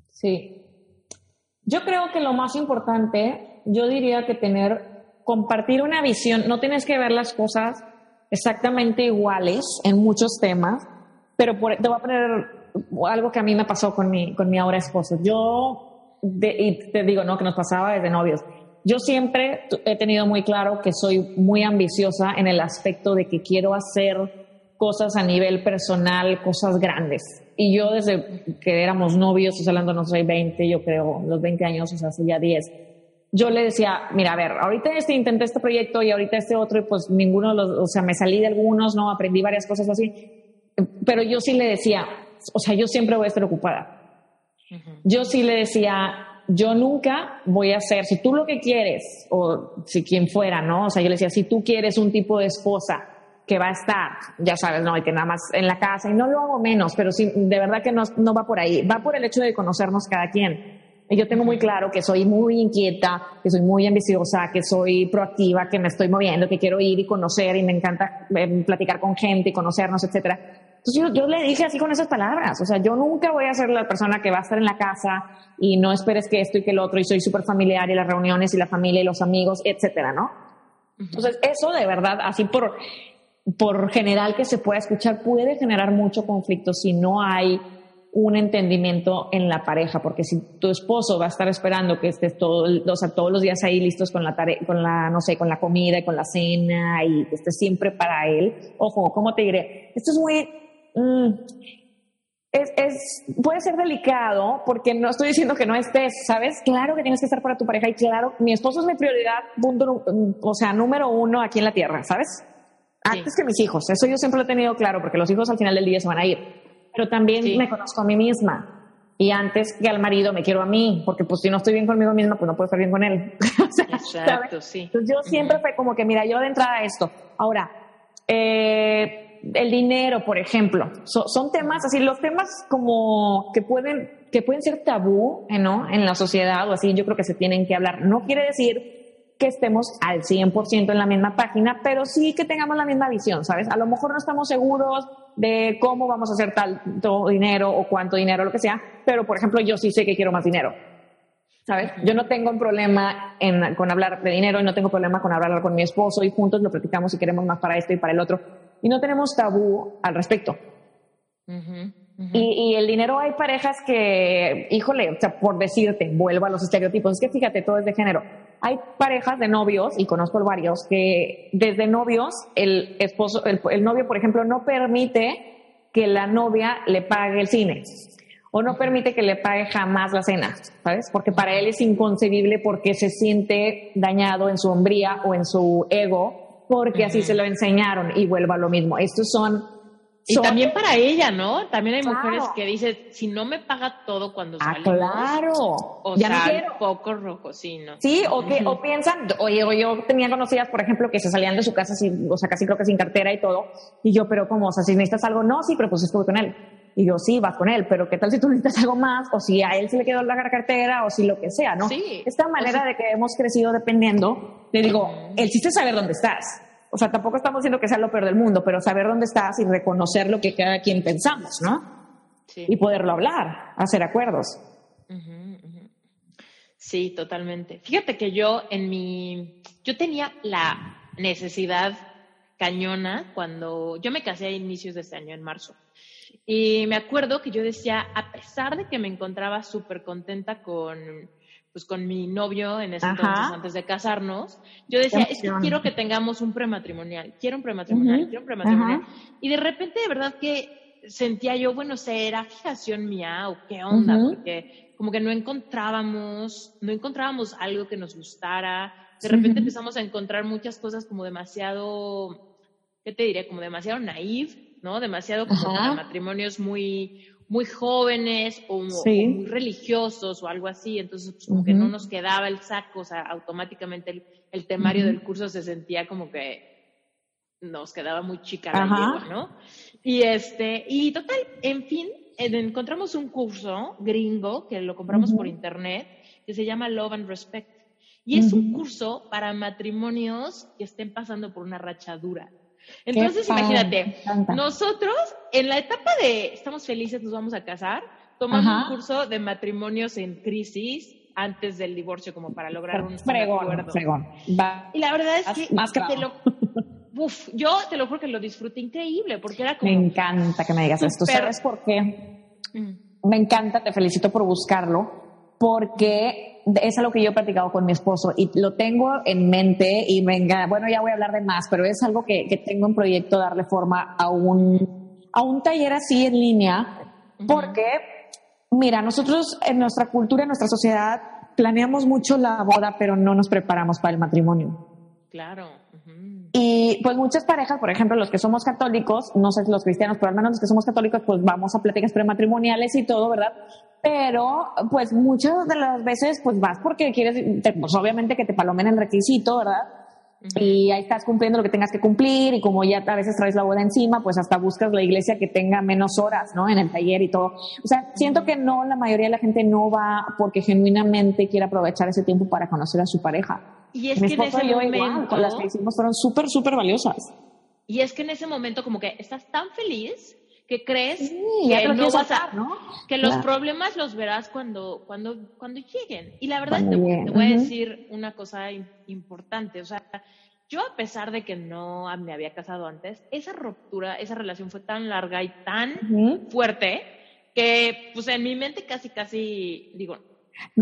Sí. Yo creo que lo más importante, yo diría que tener, compartir una visión, no tienes que ver las cosas exactamente iguales en muchos temas, pero te voy a poner algo que a mí me pasó con mi, con mi ahora esposo. Yo, y te digo, ¿no? Que nos pasaba desde novios yo siempre he tenido muy claro que soy muy ambiciosa en el aspecto de que quiero hacer cosas a nivel personal, cosas grandes. Y yo desde que éramos novios, estoy hablando, no soy 20, yo creo, los 20 años, o sea, hace ya 10, yo le decía, mira, a ver, ahorita este, intenté este proyecto y ahorita este otro, y pues ninguno de los, o sea, me salí de algunos, ¿no? Aprendí varias cosas así. Pero yo sí le decía, o sea, yo siempre voy a estar ocupada. Yo sí le decía, yo nunca voy a ser, si tú lo que quieres, o si quien fuera, ¿no? O sea, yo le decía, si tú quieres un tipo de esposa que va a estar, ya sabes, ¿no? Y que nada más en la casa, y no lo hago menos, pero sí, de verdad que no, no va por ahí, va por el hecho de conocernos cada quien. Y yo tengo muy claro que soy muy inquieta, que soy muy ambiciosa, que soy proactiva, que me estoy moviendo, que quiero ir y conocer y me encanta eh, platicar con gente y conocernos, etcétera. Entonces yo, le dije así con esas palabras, o sea, yo nunca voy a ser la persona que va a estar en la casa y no esperes que esto y que el otro y soy súper familiar y las reuniones y la familia y los amigos, etcétera, ¿no? Entonces eso de verdad, así por, por general que se pueda escuchar, puede generar mucho conflicto si no hay un entendimiento en la pareja, porque si tu esposo va a estar esperando que estés todo, o sea, todos los días ahí listos con la tarea, con la, no sé, con la comida y con la cena y que estés siempre para él, ojo, ¿cómo te diré? Esto es muy, Mm, es, es, puede ser delicado porque no estoy diciendo que no estés, ¿sabes? Claro que tienes que estar para tu pareja y claro, mi esposo es mi prioridad, punto, o sea, número uno aquí en la tierra, ¿sabes? Antes que mis hijos, eso yo siempre lo he tenido claro porque los hijos al final del día se van a ir. Pero también me conozco a mí misma. Y antes que al marido me quiero a mí, porque pues si no estoy bien conmigo misma, pues no puedo estar bien con él. Exacto, sí. Entonces yo siempre fue como que, mira, yo de entrada esto. Ahora, eh, el dinero, por ejemplo. son temas así, los temas como que pueden, que pueden ser tabú, ¿eh, ¿no? En la sociedad o así, yo creo que se tienen que hablar. No quiere decir que estemos al 100% en la misma página, pero sí que tengamos la misma visión, ¿sabes? A lo mejor no estamos seguros de cómo vamos a hacer tanto dinero o cuánto dinero, lo que sea, pero por ejemplo yo sí sé que quiero más dinero. ¿Sabes? Yo no tengo un problema con hablar de dinero y no tengo problema con hablar con mi esposo y juntos lo platicamos y queremos más para esto y para el otro y no tenemos tabú al respecto. Y, el dinero hay parejas que, híjole, o sea, por decirte, vuelvo a los estereotipos, es que fíjate, todo es de género. Hay parejas de novios, y conozco varios, que desde novios, el esposo, el, novio, por ejemplo, no permite que la novia le pague el cine o no permite que le pague jamás la cena, ¿sabes? Porque para él es inconcebible porque se siente dañado en su hombría o en su ego porque así se lo enseñaron y vuelva a lo mismo. Estos son... Y también para ella, ¿no? También hay mujeres que dicen, si no me paga todo cuando ah, claro. O ya sea, poco rojo, sí, ¿no? Sí, o que o piensan, oye, yo tenía conocidas, por ejemplo, que se salían de su casa, sin, o sea, casi creo que sin cartera y todo, y yo, pero ¿cómo? O sea, si necesitas algo, no, sí, pero pues estuve con él. Y yo, sí, vas con él, pero ¿qué tal si tú necesitas algo más? O si a él se le quedó la cartera, o si lo que sea, ¿no? Sí. Esta manera de que hemos crecido dependiendo, te digo, el chiste es saber dónde estás. O sea, tampoco estamos diciendo que sea lo peor del mundo, pero saber dónde estás y reconocer lo que cada quien pensamos, ¿no? Sí. Y poderlo hablar, hacer acuerdos. Sí, totalmente. Fíjate que yo en mi, yo tenía la necesidad cañona cuando yo me casé a inicios de este año, en marzo. Y me acuerdo que yo decía, a pesar de que me encontraba súper contenta con, pues, con mi novio en ese entonces, antes de casarnos, yo decía, es que quiero que tengamos un prematrimonial, quiero un prematrimonial, quiero un prematrimonial. Y de repente, de verdad que sentía yo, bueno, ¿será fijación mía o qué onda? Porque como que no encontrábamos, no encontrábamos algo que nos gustara. De repente empezamos a encontrar muchas cosas como demasiado, ¿qué te diré? Como demasiado naive, ¿no? Demasiado como para matrimonios muy, muy jóvenes o, muy religiosos o algo así. Entonces, pues, como que no nos quedaba el saco, o sea, automáticamente el, temario del curso se sentía como que nos quedaba muy chica la ¿no? Y este, y total, en fin, encontramos un curso gringo que lo compramos por internet que se llama Love and Respect. Y es un curso para matrimonios que estén pasando por una rachadura. Entonces, imagínate, nosotros en la etapa de estamos felices, nos vamos a casar, tomamos un curso de matrimonios en crisis antes del divorcio como para lograr un, acuerdo. Y la verdad es que más te lo, uf, yo te lo juro que lo disfruté increíble porque era como... Me encanta que me digas esto. ¿Sabes por qué? Mm. Me encanta, te felicito por buscarlo, porque es algo que yo he practicado con mi esposo y lo tengo en mente y venga, bueno, ya voy a hablar de más, pero es algo que, que tengo en proyecto darle forma a un, a un taller así en línea, porque, mira, nosotros en nuestra cultura, en nuestra sociedad, planeamos mucho la boda, pero no nos preparamos para el matrimonio. Claro. Y pues muchas parejas, por ejemplo, los que somos católicos, no sé los cristianos, pero al menos los que somos católicos, pues vamos a pláticas prematrimoniales y todo, ¿verdad? Pero pues muchas de las veces pues vas porque quieres, pues obviamente que te palomen el requisito, ¿verdad? Y ahí estás cumpliendo lo que tengas que cumplir y como ya a veces traes la boda encima, pues hasta buscas la iglesia que tenga menos horas, ¿no? En el taller y todo. O sea, siento que no, la mayoría de la gente no va porque genuinamente quiere aprovechar ese tiempo para conocer a su pareja. Y es que en ese momento, con las que hicimos fueron súper, súper valiosas. Y es que en ese momento como que estás tan feliz que crees que no vas a, que los problemas los verás cuando, cuando, cuando lleguen. Y la verdad te, voy a decir una cosa importante, o sea, yo a pesar de que no me había casado antes, esa ruptura, esa relación fue tan larga y tan fuerte que pues en mi mente casi, casi, digo,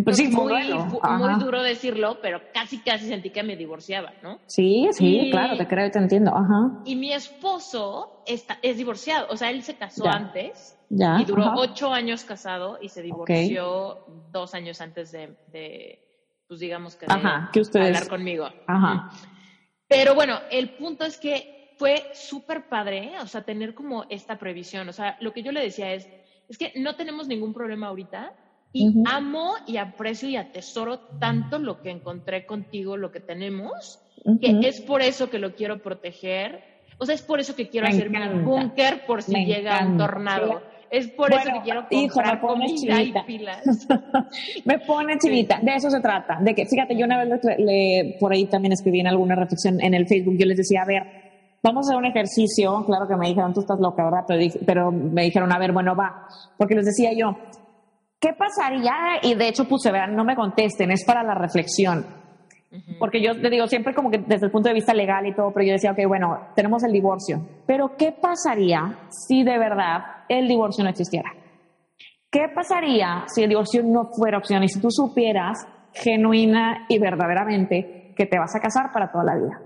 pues sí, muy, muy duro decirlo, pero casi, casi sentí que me divorciaba, ¿no? Sí, sí, claro, te creo y te entiendo. Ajá. Y mi esposo está, es divorciado, o sea, él se casó antes y duró ocho años casado y se divorció dos años antes de, pues digamos que, de hablar conmigo. Ajá. Pero bueno, el punto es que fue súper padre, o sea, tener como esta previsión. O sea, lo que yo le decía es, es que no tenemos ningún problema ahorita, y amo y aprecio y atesoro tanto lo que encontré contigo, lo que tenemos, que es por eso que lo quiero proteger. O sea, es por eso que quiero hacer mi búnker por si llega un tornado. Es por eso que quiero comprar hijo, comida y pilas. me pone chinita. De eso se trata. De que, fíjate, yo una vez le, por ahí también escribí en alguna reflexión en el Facebook, yo les decía, a ver, vamos a hacer un ejercicio. Claro que me dijeron, tú estás loca, ¿verdad? pero me dijeron, a ver, bueno, va. Porque les decía yo, ¿Qué pasaría? Y de hecho puse, vean, no me contesten, es para la reflexión. Porque yo te digo, siempre como que desde el punto de vista legal y todo, pero yo decía, ok, bueno, tenemos el divorcio. Pero ¿qué pasaría si de verdad el divorcio no existiera? ¿Qué pasaría si el divorcio no fuera opción y si tú supieras genuina y verdaderamente que te vas a casar para toda la vida?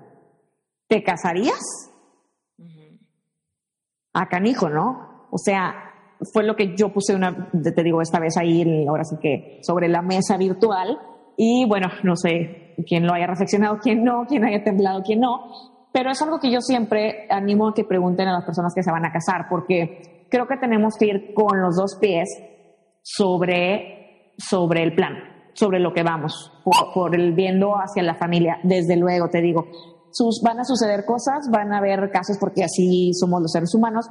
¿Te casarías? A canijo, ¿no? O sea, fue lo que yo puse una, te digo, esta vez ahí, ahora sí que sobre la mesa virtual. Y bueno, no sé quién lo haya reflexionado, quién no, quién haya temblado, quién no. Pero es algo que yo siempre animo a que pregunten a las personas que se van a casar, porque creo que tenemos que ir con los dos pies sobre, sobre el plan, sobre lo que vamos, por, por el viendo hacia la familia. Desde luego, te digo, sus, van a suceder cosas, van a haber casos, porque así somos los seres humanos,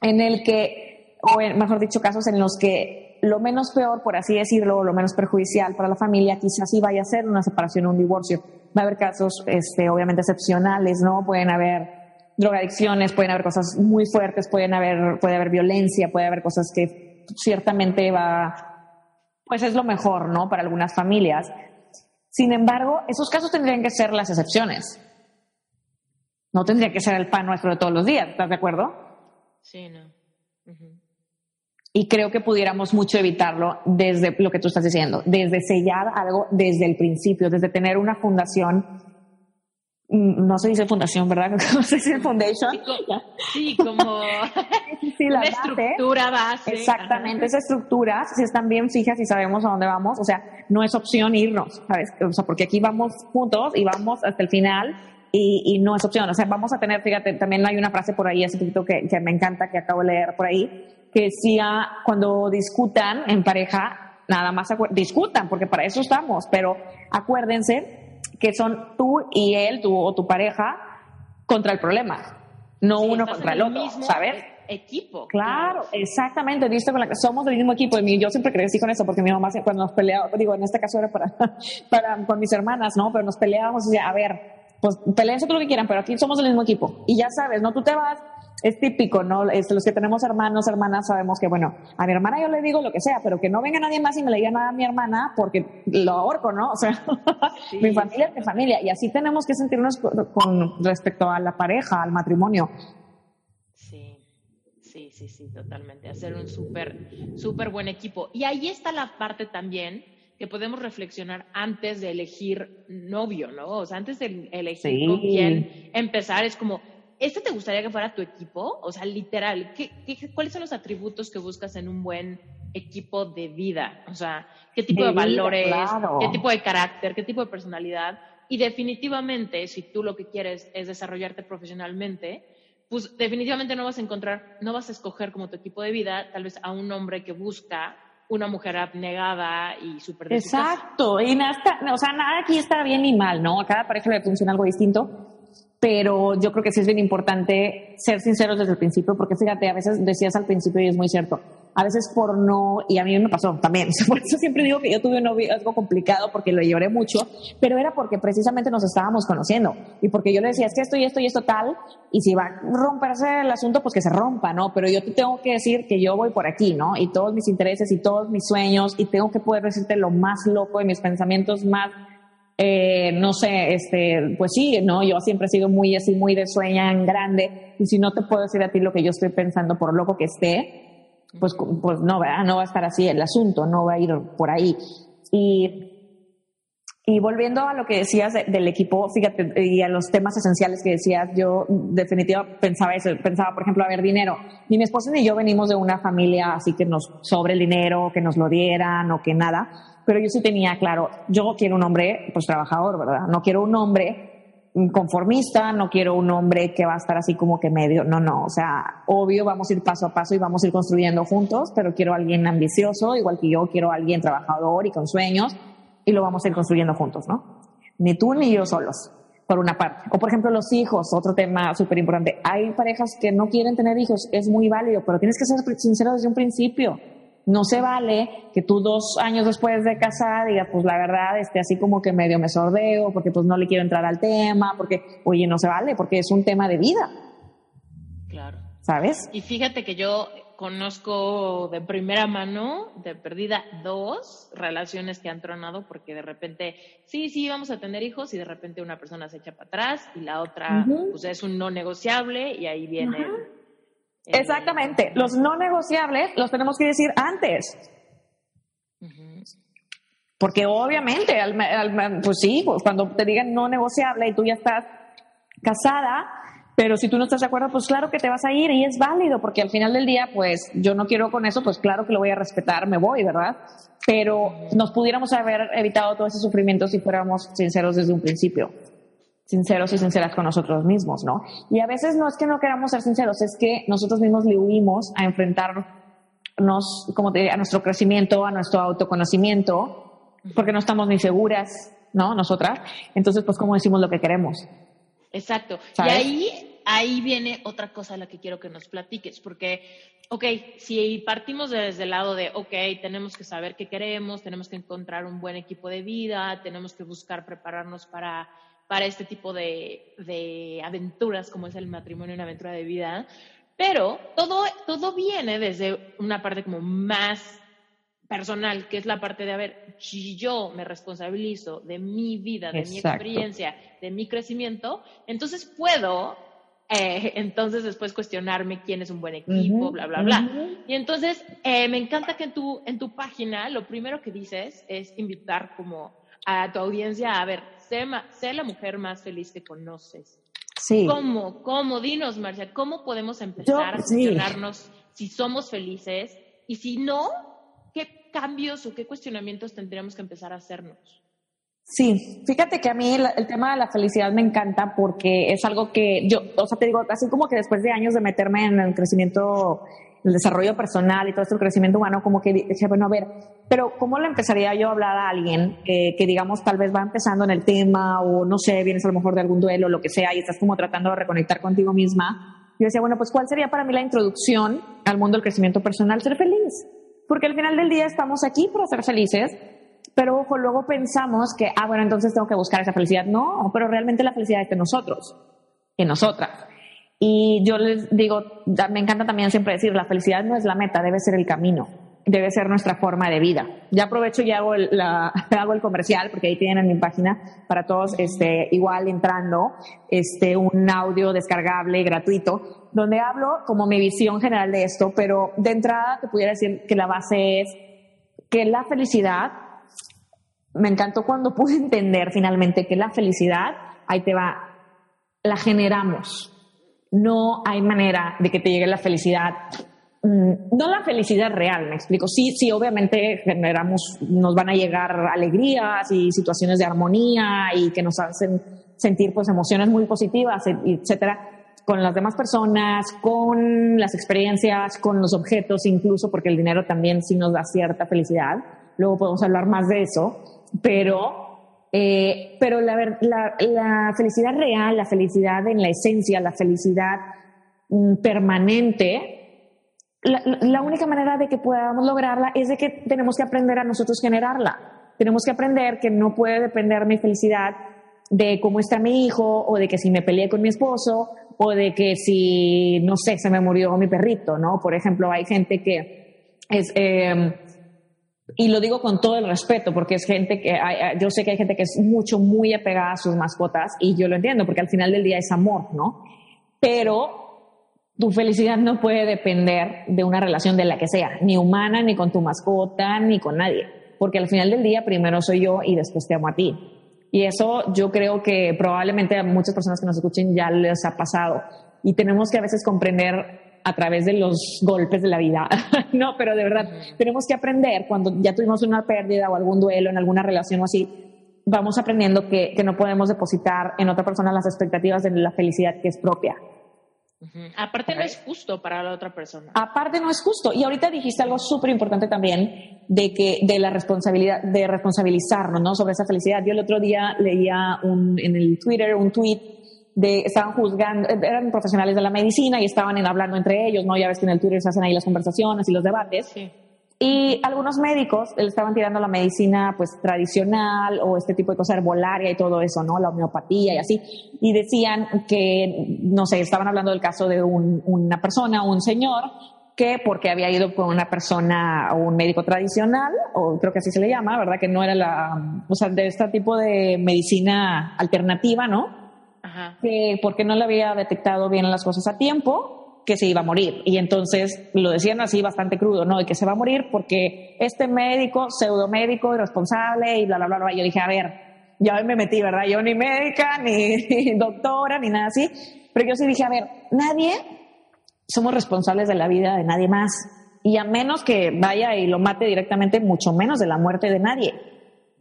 en el que o mejor dicho, casos en los que lo menos peor, por así decirlo, lo menos perjudicial para la familia, quizás sí vaya a ser una separación o un divorcio. Va a haber casos, este, obviamente excepcionales, ¿no? Pueden haber drogadicciones, pueden haber cosas muy fuertes, pueden haber, puede haber violencia, puede haber cosas que ciertamente va, pues es lo mejor, ¿no? Para algunas familias. Sin embargo, esos casos tendrían que ser las excepciones. No tendría que ser el pan nuestro de todos los días, ¿estás de acuerdo? Sí, no. Y creo que pudiéramos mucho evitarlo desde lo que tú estás diciendo, desde sellar algo desde el principio, desde tener una fundación Mm, no se dice fundación, ¿verdad? No se dice foundation. Sí, como una estructura base. Exactamente, esa estructura, si están bien fijas y sabemos a dónde vamos, o sea, no es opción irnos, ¿sabes? O sea, porque aquí vamos juntos y vamos hasta el final y, y, no es opción. O sea, vamos a tener, fíjate, también hay una frase por ahí hace poquito que, que me encanta, que acabo de leer por ahí, que decía, cuando discutan en pareja, nada más discutan, porque para eso estamos, pero acuérdense que son tú y él, tú o tu pareja, contra el problema, no uno contra el, otro, ¿sabes? Equipo. Claro, exactamente, viste con la somos del mismo equipo. Y yo siempre crecí con eso, porque mi mamá cuando nos peleaba, digo, en este caso era para, para con mis hermanas, ¿no? Pero nos peleábamos y decía, a ver, pues peleen todo lo que quieran, pero aquí somos del mismo equipo. Y ya sabes, ¿no? Tú te vas, es típico, ¿no? Es, los que tenemos hermanos, hermanas, sabemos que, bueno, a mi hermana yo le digo lo que sea, pero que no venga nadie más y me le diga nada a mi hermana porque lo ahorco, ¿no? O sea, mi familia es mi familia. Y así tenemos que sentirnos con respecto a la pareja, al matrimonio. Sí, sí, sí, sí, totalmente. Hacer un súper, súper buen equipo. Y ahí está la parte también que podemos reflexionar antes de elegir novio, ¿no? O sea, antes de elegir con quién empezar, es como, ¿este te gustaría que fuera tu equipo? O sea, literal, ¿qué, cuáles son los atributos que buscas en un buen equipo de vida? O sea, ¿qué tipo de, valores, qué tipo de carácter, qué tipo de personalidad? Y definitivamente, si tú lo que quieres es desarrollarte profesionalmente, pues definitivamente no vas a encontrar, no vas a escoger como tu equipo de vida tal vez a un hombre que busca una mujer abnegada y súper Exacto, y nada, o sea, nada aquí está bien ni mal, ¿no? A cada pareja le funciona algo distinto pero yo creo que sí es bien importante ser sinceros desde el principio, porque fíjate, a veces decías al principio y es muy cierto, a veces por no, y a mí me pasó también, por eso siempre digo que yo tuve un algo complicado porque lo lloré mucho, pero era porque precisamente nos estábamos conociendo y porque yo le decía, es que esto y esto y esto tal, y si va a romperse el asunto, pues que se rompa, ¿no? Pero yo te tengo que decir que yo voy por aquí, ¿no? Y todos mis intereses y todos mis sueños, y tengo que poder decirte lo más loco y mis pensamientos más eh, no sé, este, pues sí, no, yo siempre he sido muy así, muy de sueña en grande, y si no te puedo decir a ti lo que yo estoy pensando, por loco que esté, pues, pues no, ¿verdad? no va a estar así el asunto, no va a ir por ahí. Y, y volviendo a lo que decías del equipo, fíjate, y a los temas esenciales que decías, yo definitivamente pensaba eso, pensaba, por ejemplo, a dinero. Ni mi esposa ni yo venimos de una familia así que nos sobre el dinero, que nos lo dieran o que nada pero yo sí tenía claro, yo quiero un hombre pues trabajador, ¿verdad? No quiero un hombre conformista, no quiero un hombre que va a estar así como que medio, no, no, o sea, obvio vamos a ir paso a paso y vamos a ir construyendo juntos, pero quiero alguien ambicioso, igual que yo, quiero alguien trabajador y con sueños, y lo vamos a ir construyendo juntos, ¿no? Ni tú ni yo solos, por una parte. O por ejemplo los hijos, otro tema súper importante. Hay parejas que no quieren tener hijos, es muy válido, pero tienes que ser sincero desde un principio no se vale que tú dos años después de casar digas, pues la verdad, este, así como que medio me sordeo, porque pues no le quiero entrar al tema, porque, oye, no se vale, porque es un tema de vida. Claro. ¿Sabes? Y fíjate que yo conozco de primera mano, de perdida, dos relaciones que han tronado porque de repente, sí, sí, vamos a tener hijos y de repente una persona se echa para atrás y la otra, pues es un no negociable y ahí viene... Exactamente. Los no negociables los tenemos que decir antes. Porque obviamente, pues sí, pues cuando te digan no negociable y tú ya estás casada, pero si tú no estás de acuerdo, pues claro que te vas a ir y es válido, porque al final del día, pues yo no quiero con eso, pues claro que lo voy a respetar, me voy, ¿verdad? Pero nos pudiéramos haber evitado todo ese sufrimiento si fuéramos sinceros desde un principio sinceros y sinceras con nosotros mismos, ¿no? Y a veces no es que no queramos ser sinceros, es que nosotros mismos le huimos a enfrentarnos, como te a nuestro crecimiento, a nuestro autoconocimiento, porque no estamos ni seguras, ¿no? Nosotras. Entonces, pues, ¿cómo decimos lo que queremos? Exacto. Y ahí, ahí viene otra cosa a la que quiero que nos platiques, porque, ok, si partimos desde el lado de, ok, tenemos que saber qué queremos, tenemos que encontrar un buen equipo de vida, tenemos que buscar prepararnos para para este tipo de, aventuras como es el matrimonio, una aventura de vida, pero todo, todo viene desde una parte como más personal, que es la parte de, a ver, si yo me responsabilizo de mi vida, de mi experiencia, de mi crecimiento, entonces puedo, eh, entonces después cuestionarme quién es un buen equipo, bla, bla, bla. Y entonces, eh, me encanta que en tu, en tu página lo primero que dices es invitar como a tu audiencia a ver, sé, sé la mujer más feliz que conoces. Sí. ¿Cómo? ¿Cómo? Dinos, Marcia, ¿cómo podemos empezar a cuestionarnos si somos felices? Y si no, ¿qué cambios o qué cuestionamientos tendríamos que empezar a hacernos? Sí, fíjate que a mí el, tema de la felicidad me encanta porque es algo que yo, o sea, te digo, así como que después de años de meterme en el crecimiento, el desarrollo personal y todo esto, el crecimiento humano, como que dije, bueno, a ver, pero ¿cómo le empezaría yo a hablar a alguien que, digamos, tal vez va empezando en el tema o no sé, vienes a lo mejor de algún duelo, o lo que sea, y estás como tratando de reconectar contigo misma? Yo decía, bueno, pues ¿cuál sería para mí la introducción al mundo del crecimiento personal? Ser feliz porque al final del día estamos aquí para ser felices, pero ojo, luego pensamos que, ah, bueno, entonces tengo que buscar esa felicidad. No, pero realmente la felicidad es de nosotros, en nosotras. Y yo les digo, me encanta también siempre decir, la felicidad no es la meta, debe ser el camino debe ser nuestra forma de vida. Ya aprovecho y hago el, la, hago el comercial, porque ahí tienen en mi página para todos, este, igual entrando, este, un audio descargable gratuito, donde hablo como mi visión general de esto, pero de entrada te pudiera decir que la base es que la felicidad, me encantó cuando pude entender finalmente que la felicidad, ahí te va, la generamos. No hay manera de que te llegue la felicidad Mm, no la felicidad real, me explico. Sí, sí, obviamente generamos, nos van a llegar alegrías y situaciones de armonía y que nos hacen sentir pues emociones muy positivas, etcétera, con las demás personas, con las experiencias, con los objetos, incluso porque el dinero también sí nos da cierta felicidad. Luego podemos hablar más de eso, pero, eh, pero la, la, la felicidad real, la felicidad en la esencia, la felicidad mm, permanente, la, única manera de que podamos lograrla es de que tenemos que aprender a nosotros generarla. Tenemos que aprender que no puede depender mi felicidad de cómo está mi hijo o de que si me peleé con mi esposo o de que si, no sé, se me murió mi perrito, ¿no? Por ejemplo, hay gente que es... Em, y lo digo con todo el respeto, porque es gente que, yo sé que hay gente que es mucho, muy apegada a sus mascotas y yo lo entiendo, porque al final del día es amor, ¿no? Pero tu felicidad no puede depender de una relación de la que sea, ni humana, ni con tu mascota, ni con nadie, porque al final del día primero soy yo y después te amo a ti. Y eso yo creo que probablemente a muchas personas que nos escuchen ya les ha pasado y tenemos que a veces comprender a través de los golpes de la vida. no, pero de verdad, tenemos que aprender cuando ya tuvimos una pérdida o algún duelo en alguna relación o así, vamos aprendiendo que, que no podemos depositar en otra persona las expectativas de la felicidad que es propia. Aparte no es justo para la otra persona. Aparte no es justo. Y ahorita dijiste algo súper importante también de que de la responsabilidad, de responsabilizarnos, ¿no? Sobre esa felicidad. Yo el otro día leía un, en el Twitter un tweet de, estaban juzgando, eran profesionales de la medicina y estaban hablando entre ellos, ¿no? Ya ves que en el Twitter se hacen ahí las conversaciones y los debates. Sí. Y algunos médicos le estaban tirando la medicina pues tradicional o este tipo de cosas herbolaria y todo eso, ¿no? La homeopatía y así. Y decían que, no sé, estaban hablando del caso de una persona, un señor, que porque había ido con una persona o un médico tradicional, o creo que así se le llama, ¿verdad? Que no era la, o sea, de este tipo de medicina alternativa, ¿no? Ajá. Que porque no le había detectado bien las cosas a tiempo, que se iba a morir. Y entonces lo decían así bastante crudo, ¿no? De que se va a morir porque este médico, pseudomédico, irresponsable y bla, bla, bla, bla. Yo dije, a ver, ya me metí, ¿verdad? Yo ni médica, ni, doctora, ni nada así. Pero yo sí dije, a ver, nadie somos responsables de la vida de nadie más. Y a menos que vaya y lo mate directamente, mucho menos de la muerte de nadie.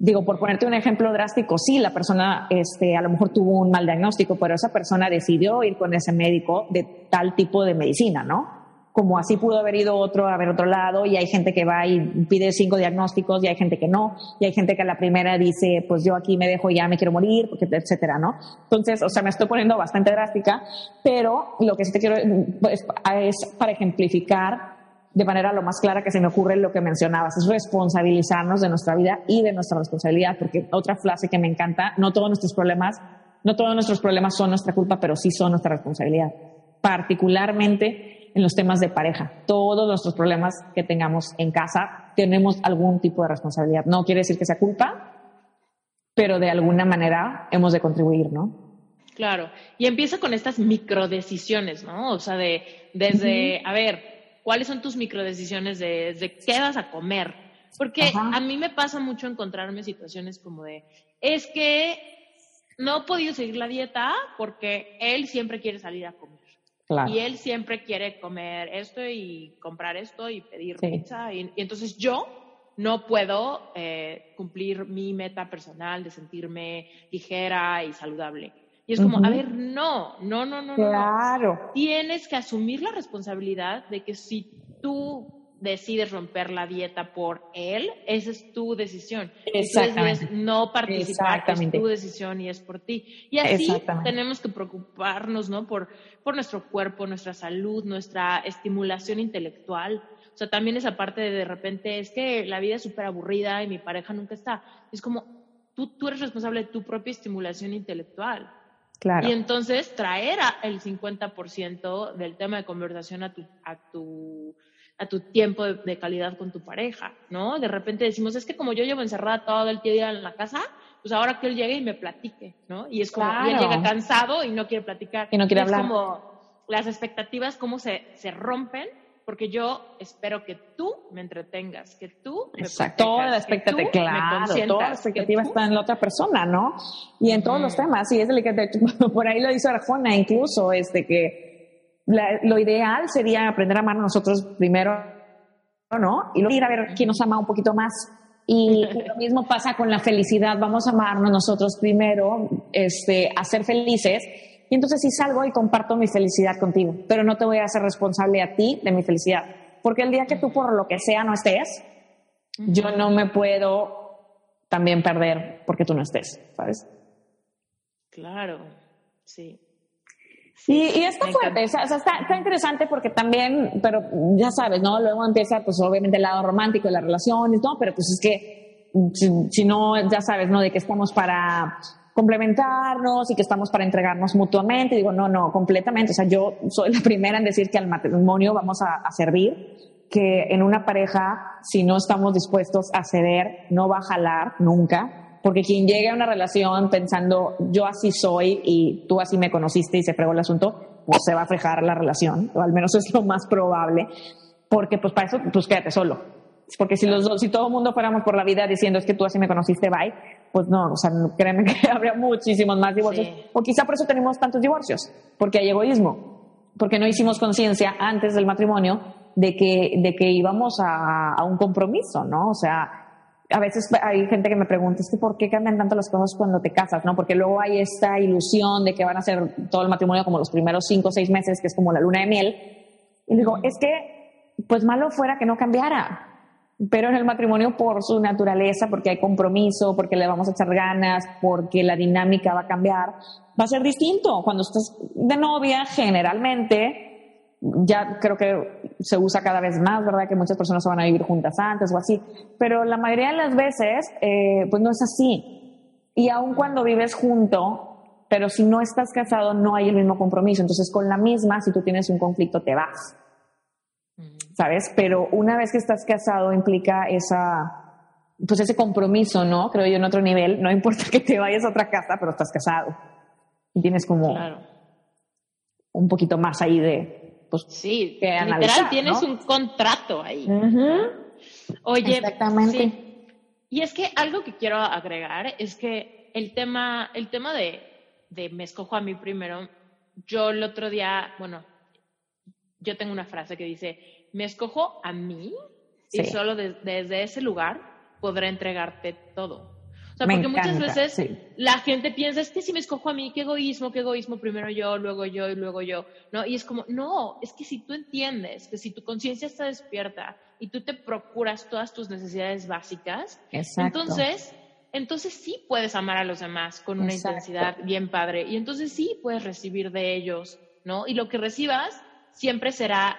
Digo, por ponerte un ejemplo drástico, sí, la persona este, a lo mejor tuvo un mal diagnóstico, pero esa persona decidió ir con ese médico de tal tipo de medicina, ¿no? Como así pudo haber ido otro a ver otro lado, y hay gente que va y pide cinco diagnósticos, y hay gente que no, y hay gente que a la primera dice, pues yo aquí me dejo, ya me quiero morir, porque, etcétera, ¿no? Entonces, o sea, me estoy poniendo bastante drástica, pero lo que sí te quiero pues, es para ejemplificar de manera lo más clara que se me ocurre lo que mencionabas, es responsabilizarnos de nuestra vida y de nuestra responsabilidad, porque otra frase que me encanta, no todos nuestros problemas, no todos nuestros problemas son nuestra culpa, pero sí son nuestra responsabilidad. Particularmente en los temas de pareja. Todos nuestros problemas que tengamos en casa tenemos algún tipo de responsabilidad. No quiere decir que sea culpa, pero de alguna manera hemos de contribuir, ¿no? Claro, y empieza con estas microdecisiones, ¿no? O sea, de desde, a ver, ¿cuáles son tus microdecisiones de, de qué vas a comer? Porque a mí me pasa mucho encontrarme situaciones como de, es que no he podido seguir la dieta porque él siempre quiere salir a comer. Y él siempre quiere comer esto y comprar esto y pedir pizza. Y, entonces yo no puedo eh, cumplir mi meta personal de sentirme ligera y saludable. Y es como, a ver, no, no, no, no, claro. Tienes que asumir la responsabilidad de que si tú decides romper la dieta por él, esa es tu decisión. Exactamente. no participar es tu decisión y es por ti. Y así tenemos que preocuparnos, ¿no? Por, por nuestro cuerpo, nuestra salud, nuestra estimulación intelectual. O sea, también esa parte de de repente es que la vida es súper aburrida y mi pareja nunca está. Es como, tú, tú eres responsable de tu propia estimulación intelectual. Y entonces traer el 50% del tema de conversación a tu, a tu, a tu tiempo de, calidad con tu pareja, ¿no? De repente decimos, es que como yo llevo encerrada todo el día en la casa, pues ahora que él llegue y me platique, ¿no? Y es como, él llega cansado y no quiere platicar. Y no quiere hablar. Es como las expectativas, cómo se, se rompen porque yo espero que tú me entretengas, que tú me Exacto, toda la expectativa, claro, toda la expectativa está en la otra persona, ¿no? Y en todos los temas, y es delicado, por ahí lo dice Arjona incluso, este que lo ideal sería aprender a amar a nosotros primero, ¿no? Y luego ir a ver quién nos ama un poquito más. Y, lo mismo pasa con la felicidad, vamos a amarnos nosotros primero, este, a ser felices y entonces sí salgo y comparto mi felicidad contigo, pero no te voy a hacer responsable a ti de mi felicidad. Porque el día que tú por lo que sea no estés, yo no me puedo también perder porque tú no estés, ¿sabes? Claro, sí. y, y, está fuerte, o sea, está, interesante porque también, pero ya sabes, ¿no? Luego empieza, pues obviamente el lado romántico de las relaciones, ¿no? Pero pues es que, si, si no, ya sabes, ¿no? De que estamos para complementarnos y que estamos para entregarnos mutuamente. Digo, no, no, completamente. O sea, yo soy la primera en decir que al matrimonio vamos a, servir, que en una pareja, si no estamos dispuestos a ceder, no va a jalar nunca. Porque quien llegue a una relación pensando, yo así soy y tú así me conociste y se fregó el asunto, pues se va a frejar la relación, o al menos es lo más probable. Porque pues para eso, pues quédate solo porque si los si todo el mundo fuéramos por la vida diciendo es que tú así me conociste, bye, pues no, o sea, créeme que habría muchísimos más divorcios. O quizá por eso tenemos tantos divorcios, porque hay egoísmo, porque no hicimos conciencia antes del matrimonio de que, de que íbamos a, a, un compromiso, ¿no? O sea, a veces hay gente que me pregunta, es que ¿por qué cambian tanto las cosas cuando te casas, no? Porque luego hay esta ilusión de que van a ser todo el matrimonio como los primeros cinco o seis meses, que es como la luna de miel. Y digo, es que, pues malo fuera que no cambiara pero en el matrimonio por su naturaleza, porque hay compromiso, porque le vamos a echar ganas, porque la dinámica va a cambiar, va a ser distinto. Cuando estás de novia, generalmente, ya creo que se usa cada vez más, ¿verdad? Que muchas personas se van a vivir juntas antes o así, pero la mayoría de las veces, eh, pues no es así. Y aun cuando vives junto, pero si no estás casado, no hay el mismo compromiso. Entonces, con la misma, si tú tienes un conflicto, te vas. ¿Sabes? Pero una vez que estás casado implica esa, pues ese compromiso, ¿no? Creo yo en otro nivel, no importa que te vayas a otra casa, pero estás casado. Y tienes como un poquito más ahí de, pues, sí, que literal tienes un contrato ahí. Oye, exactamente. Y es que algo que quiero agregar es que el tema, el tema de, de me escojo a mí primero, yo el otro día, bueno, yo tengo una frase que dice, me escojo a mí y solo desde ese lugar podré entregarte todo. O sea, porque muchas veces la gente piensa, es que si me escojo a mí, qué egoísmo, qué egoísmo, primero yo, luego yo y luego yo, ¿no? Y es como, no, es que si tú entiendes que si tu conciencia está despierta y tú te procuras todas tus necesidades básicas, entonces, entonces sí puedes amar a los demás con una intensidad bien padre y entonces sí puedes recibir de ellos, ¿no? Y lo que recibas siempre será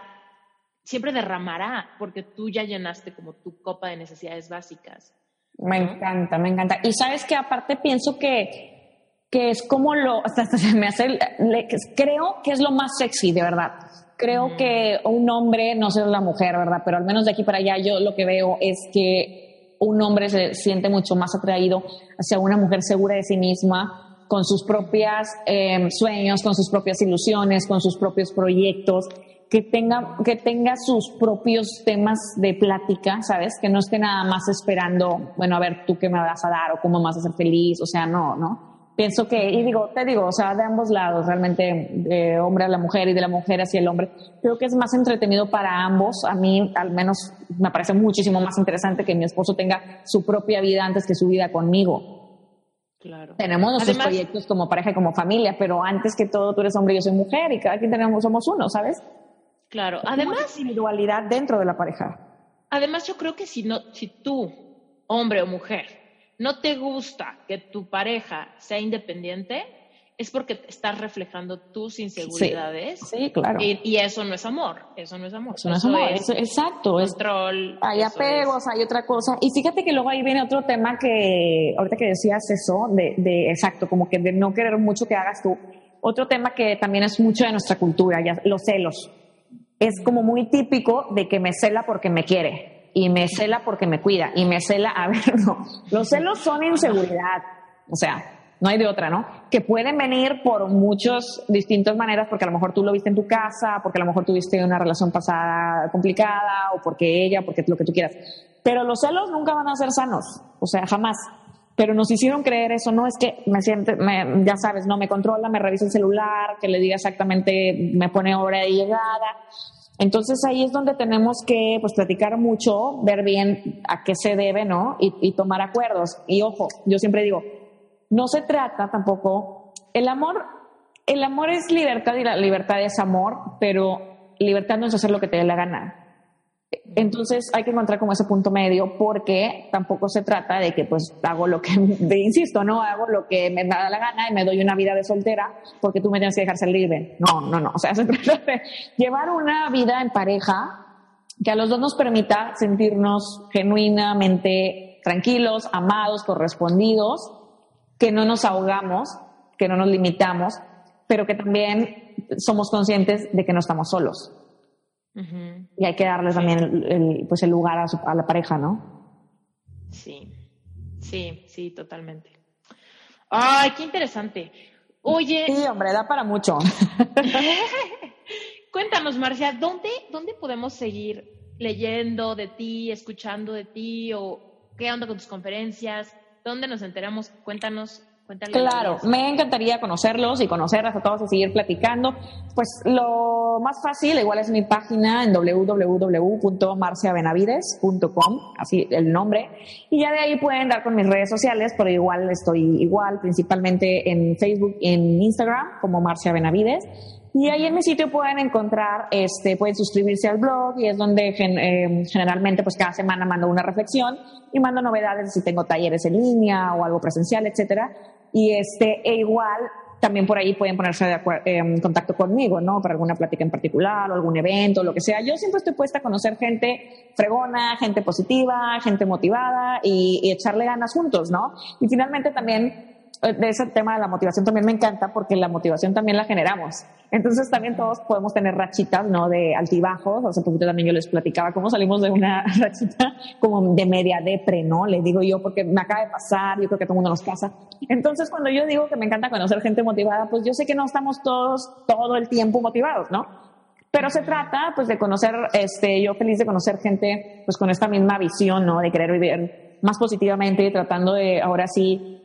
siempre derramará porque tú ya llenaste como tu copa de necesidades básicas. Me encanta, me encanta. Y sabes que aparte pienso que, que es como lo, hasta, se me hace, creo que es lo más sexy, de verdad. Creo que un hombre, no sé la mujer, ¿verdad? Pero al menos de aquí para allá yo lo que veo es que un hombre se siente mucho más atraído hacia una mujer segura de sí misma, con sus propios em, sueños, con sus propias ilusiones, con sus propios proyectos, que tenga, que tenga sus propios temas de plática, ¿sabes? Que no esté nada más esperando, bueno, a ver, tú qué me vas a dar o cómo me vas a hacer feliz, o sea, no, ¿no? pienso que, y digo, te digo, o sea, de ambos lados, realmente, de hombre a la mujer y de la mujer hacia el hombre, creo que es más entretenido para ambos. A mí, al menos, me parece muchísimo más interesante que mi esposo tenga su propia vida antes que su vida conmigo. Claro. Tenemos nuestros proyectos como pareja y como familia, pero antes que todo tú eres hombre y yo soy mujer y cada quien tenemos, somos uno, ¿sabes? Claro. Además. individualidad dentro de la pareja. Además, yo creo que si no, si tú, hombre o mujer, no te gusta que tu pareja sea independiente, es porque estás reflejando tus inseguridades. Sí, claro. Y, eso no es amor, eso no es amor. Eso no es amor, exacto. Control. hay apegos, hay otra cosa. Y fíjate que luego ahí viene otro tema que, ahorita que decías eso, de, de, exacto, como que de no querer mucho que hagas tú. Otro tema que también es mucho de nuestra cultura, ya, los celos. Es como muy típico de que me cela porque me quiere y me cela porque me cuida y me cela, a ver, no, los celos son inseguridad, o sea, no hay de otra, ¿no? Que pueden venir por muchas distintas maneras, porque a lo mejor tú lo viste en tu casa, porque a lo mejor tuviste una relación pasada complicada, o porque ella, porque lo que tú quieras. Pero los celos nunca van a ser sanos, o sea, jamás. Pero nos hicieron creer eso, no es que me siente, me, ya sabes, no me controla, me revisa el celular, que le diga exactamente, me pone hora de llegada. Entonces ahí es donde tenemos que pues, platicar mucho, ver bien a qué se debe, ¿no? Y, tomar acuerdos. Y ojo, yo siempre digo, no se trata tampoco, el amor, el amor es libertad y la libertad es amor, pero libertad no es hacer lo que te dé la gana. Entonces hay que encontrar como ese punto medio porque tampoco se trata de que pues hago lo que, insisto, no hago lo que me da la gana y me doy una vida de soltera porque tú me tienes que dejar ser libre. No, no, no. O sea, se trata de llevar una vida en pareja que a los dos nos permita sentirnos genuinamente tranquilos, amados, correspondidos, que no nos ahogamos, que no nos limitamos, pero que también somos conscientes de que no estamos solos. Y hay que darles también el, pues el lugar a, la pareja, ¿no? Sí, sí, sí, totalmente. Ay, qué interesante. Oye. Sí, hombre, da para mucho. Cuéntanos, Marcia, ¿dónde, ¿dónde podemos seguir leyendo de ti, escuchando de ti o qué onda con tus conferencias? ¿Dónde nos enteramos? Cuéntanos Claro, me encantaría conocerlos y conocerlas a todos y seguir platicando. Pues lo más fácil, igual es mi página en www.marciabenavides.com, así el nombre, y ya de ahí pueden dar con mis redes sociales, pero igual estoy igual, principalmente en Facebook en Instagram como Marcia Benavides. Y ahí en mi sitio pueden encontrar, este, pueden suscribirse al blog y es donde eh, generalmente pues cada semana mando una reflexión y mando novedades si tengo talleres en línea o algo presencial, etcétera. Y este, e igual también por ahí pueden ponerse de en contacto conmigo, ¿no? Para alguna plática en particular o algún evento, lo que sea. Yo siempre estoy puesta a conocer gente fregona, gente positiva, gente motivada y, y echarle ganas juntos, ¿no? Y finalmente también de ese tema de la motivación también me encanta porque la motivación también la generamos. Entonces también todos podemos tener rachitas, ¿no? De altibajos. Hace poquito también yo les platicaba cómo salimos de una rachita como de media depre, ¿no? Les digo yo porque me acaba de pasar, yo creo que todo el mundo nos pasa. Entonces cuando yo digo que me encanta conocer gente motivada, pues yo sé que no estamos todos todo el tiempo motivados, ¿no? Pero se trata, pues, de conocer, este, yo feliz de conocer gente, pues, con esta misma visión, ¿no? De querer vivir más positivamente, tratando de, ahora sí,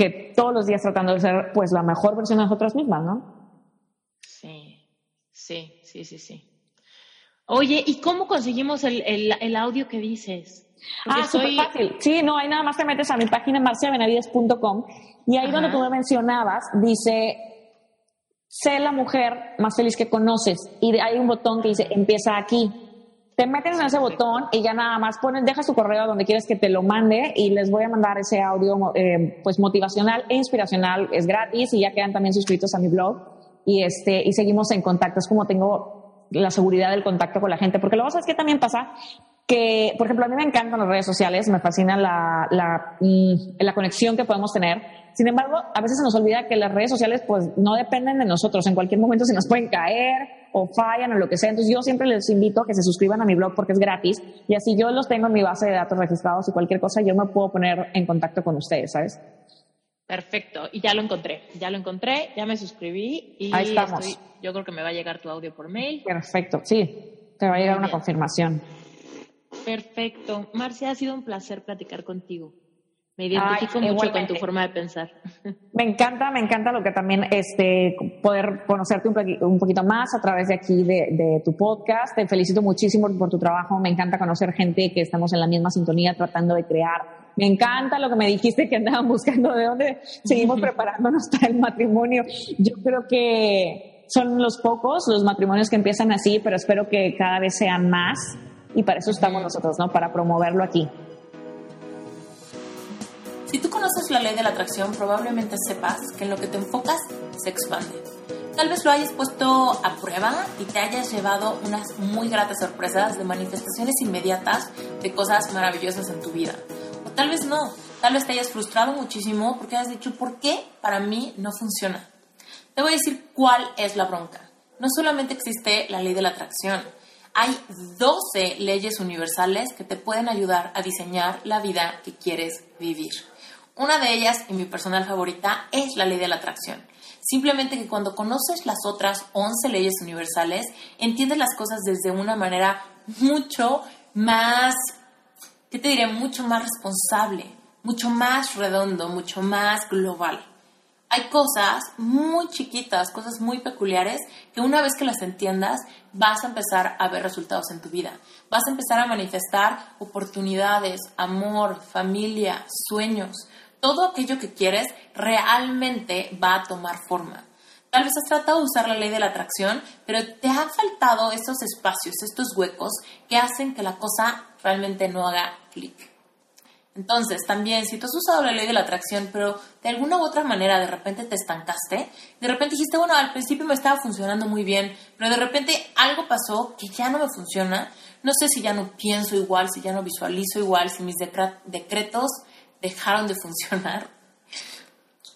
que todos los días tratando de ser pues la mejor versión de nosotras mismas, ¿no? Sí, sí, sí, sí, sí. Oye, ¿y cómo conseguimos el, el, audio que dices? ah, súper fácil. Sí, no, hay nada más te metes a mi página marciabenavides.com y ahí donde tú me mencionabas dice, sé la mujer más feliz que conoces y hay un botón que dice, empieza aquí te meten en ese botón y ya nada más ponen, deja su correo donde quieres que te lo mande y les voy a mandar ese audio eh, pues motivacional e inspiracional, es gratis y ya quedan también suscritos a mi blog. Y este y seguimos en contacto, es como tengo la seguridad del contacto con la gente, porque luego sabes que también pasa que, por ejemplo, a mí me encantan las redes sociales, me fascina la, la, mm, la conexión que podemos tener. Sin embargo, a veces se nos olvida que las redes sociales pues no dependen de nosotros. En cualquier momento se nos pueden caer o fallan o lo que sea. Entonces yo siempre les invito a que se suscriban a mi blog porque es gratis y así yo los tengo en mi base de datos registrados y cualquier cosa yo me puedo poner en contacto con ustedes, ¿sabes? Perfecto, y ya lo encontré, ya lo encontré, ya me suscribí y Ahí estamos. yo creo que me va a llegar tu audio por mail. Perfecto, sí, te va a llegar una confirmación. Perfecto. Marcia, ha sido un placer platicar contigo. Me identifico mucho con tu forma de pensar. Me encanta, me encanta lo que también este poder conocerte un, poquito más a través de aquí de, tu podcast. Te felicito muchísimo por tu trabajo. Me encanta conocer gente que estamos en la misma sintonía tratando de crear. Me encanta lo que me dijiste que andaban buscando de dónde seguimos preparándonos para el matrimonio. Yo creo que son los pocos los matrimonios que empiezan así, pero espero que cada vez sean más y para eso estamos nosotros, ¿no? Para promoverlo aquí. Si tú conoces la ley de la atracción, probablemente sepas que en lo que te enfocas se expande. Tal vez lo hayas puesto a prueba y te hayas llevado unas muy gratas sorpresas de manifestaciones inmediatas de cosas maravillosas en tu vida. O tal vez no, tal vez te hayas frustrado muchísimo porque has dicho, ¿por qué para mí no funciona? Te voy a decir cuál es la bronca. No solamente existe la ley de la atracción, hay 12 leyes universales que te pueden ayudar a diseñar la vida que quieres vivir. Una de ellas, y mi personal favorita, es la ley de la atracción. Simplemente que cuando conoces las otras 11 leyes universales, entiendes las cosas desde una manera mucho más, ¿qué te diré? Mucho más responsable, mucho más redondo, mucho más global hay cosas muy chiquitas, cosas muy peculiares, que una vez que las entiendas, vas a empezar a ver resultados en tu vida. Vas a empezar a manifestar oportunidades, amor, familia, sueños. Todo aquello que quieres realmente va a tomar forma. Tal vez has tratado de usar la ley de la atracción, pero te han faltado estos espacios, estos huecos que hacen que la cosa realmente no haga clic. Entonces, también, si tú has usado la ley de la atracción, pero de alguna u otra manera de repente te estancaste, de repente dijiste, bueno, al principio me estaba funcionando muy bien, pero de repente algo pasó que ya no me funciona, no sé si ya no pienso igual, si ya no visualizo igual, si mis decretos dejaron de funcionar.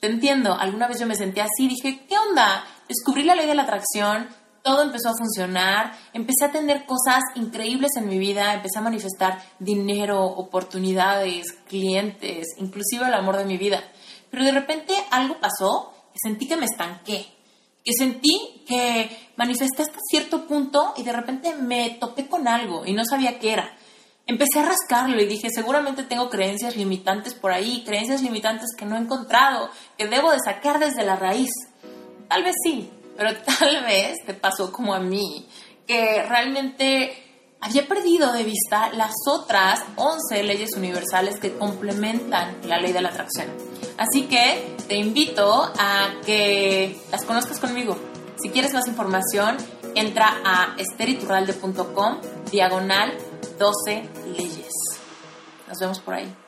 Te entiendo, alguna vez yo me sentí así, dije, ¿qué onda? Descubrí la ley de la atracción, todo empezó a funcionar, empecé a tener cosas increíbles en mi vida, empecé a manifestar dinero, oportunidades, clientes, inclusive el amor de mi vida. Pero de repente algo pasó y sentí que me estanqué, que sentí que manifesté hasta cierto punto y de repente me topé con algo y no sabía qué era. Empecé a rascarlo y dije, seguramente tengo creencias limitantes por ahí, creencias limitantes que no he encontrado, que debo de sacar desde la raíz. Tal vez sí, pero tal vez te pasó como a mí, que realmente había perdido de vista las otras 11 leyes universales que complementan la ley de la atracción. Así que te invito a que las conozcas conmigo. Si quieres más información, entra a esteriturralde.com diagonal 12 leyes. Nos vemos por ahí.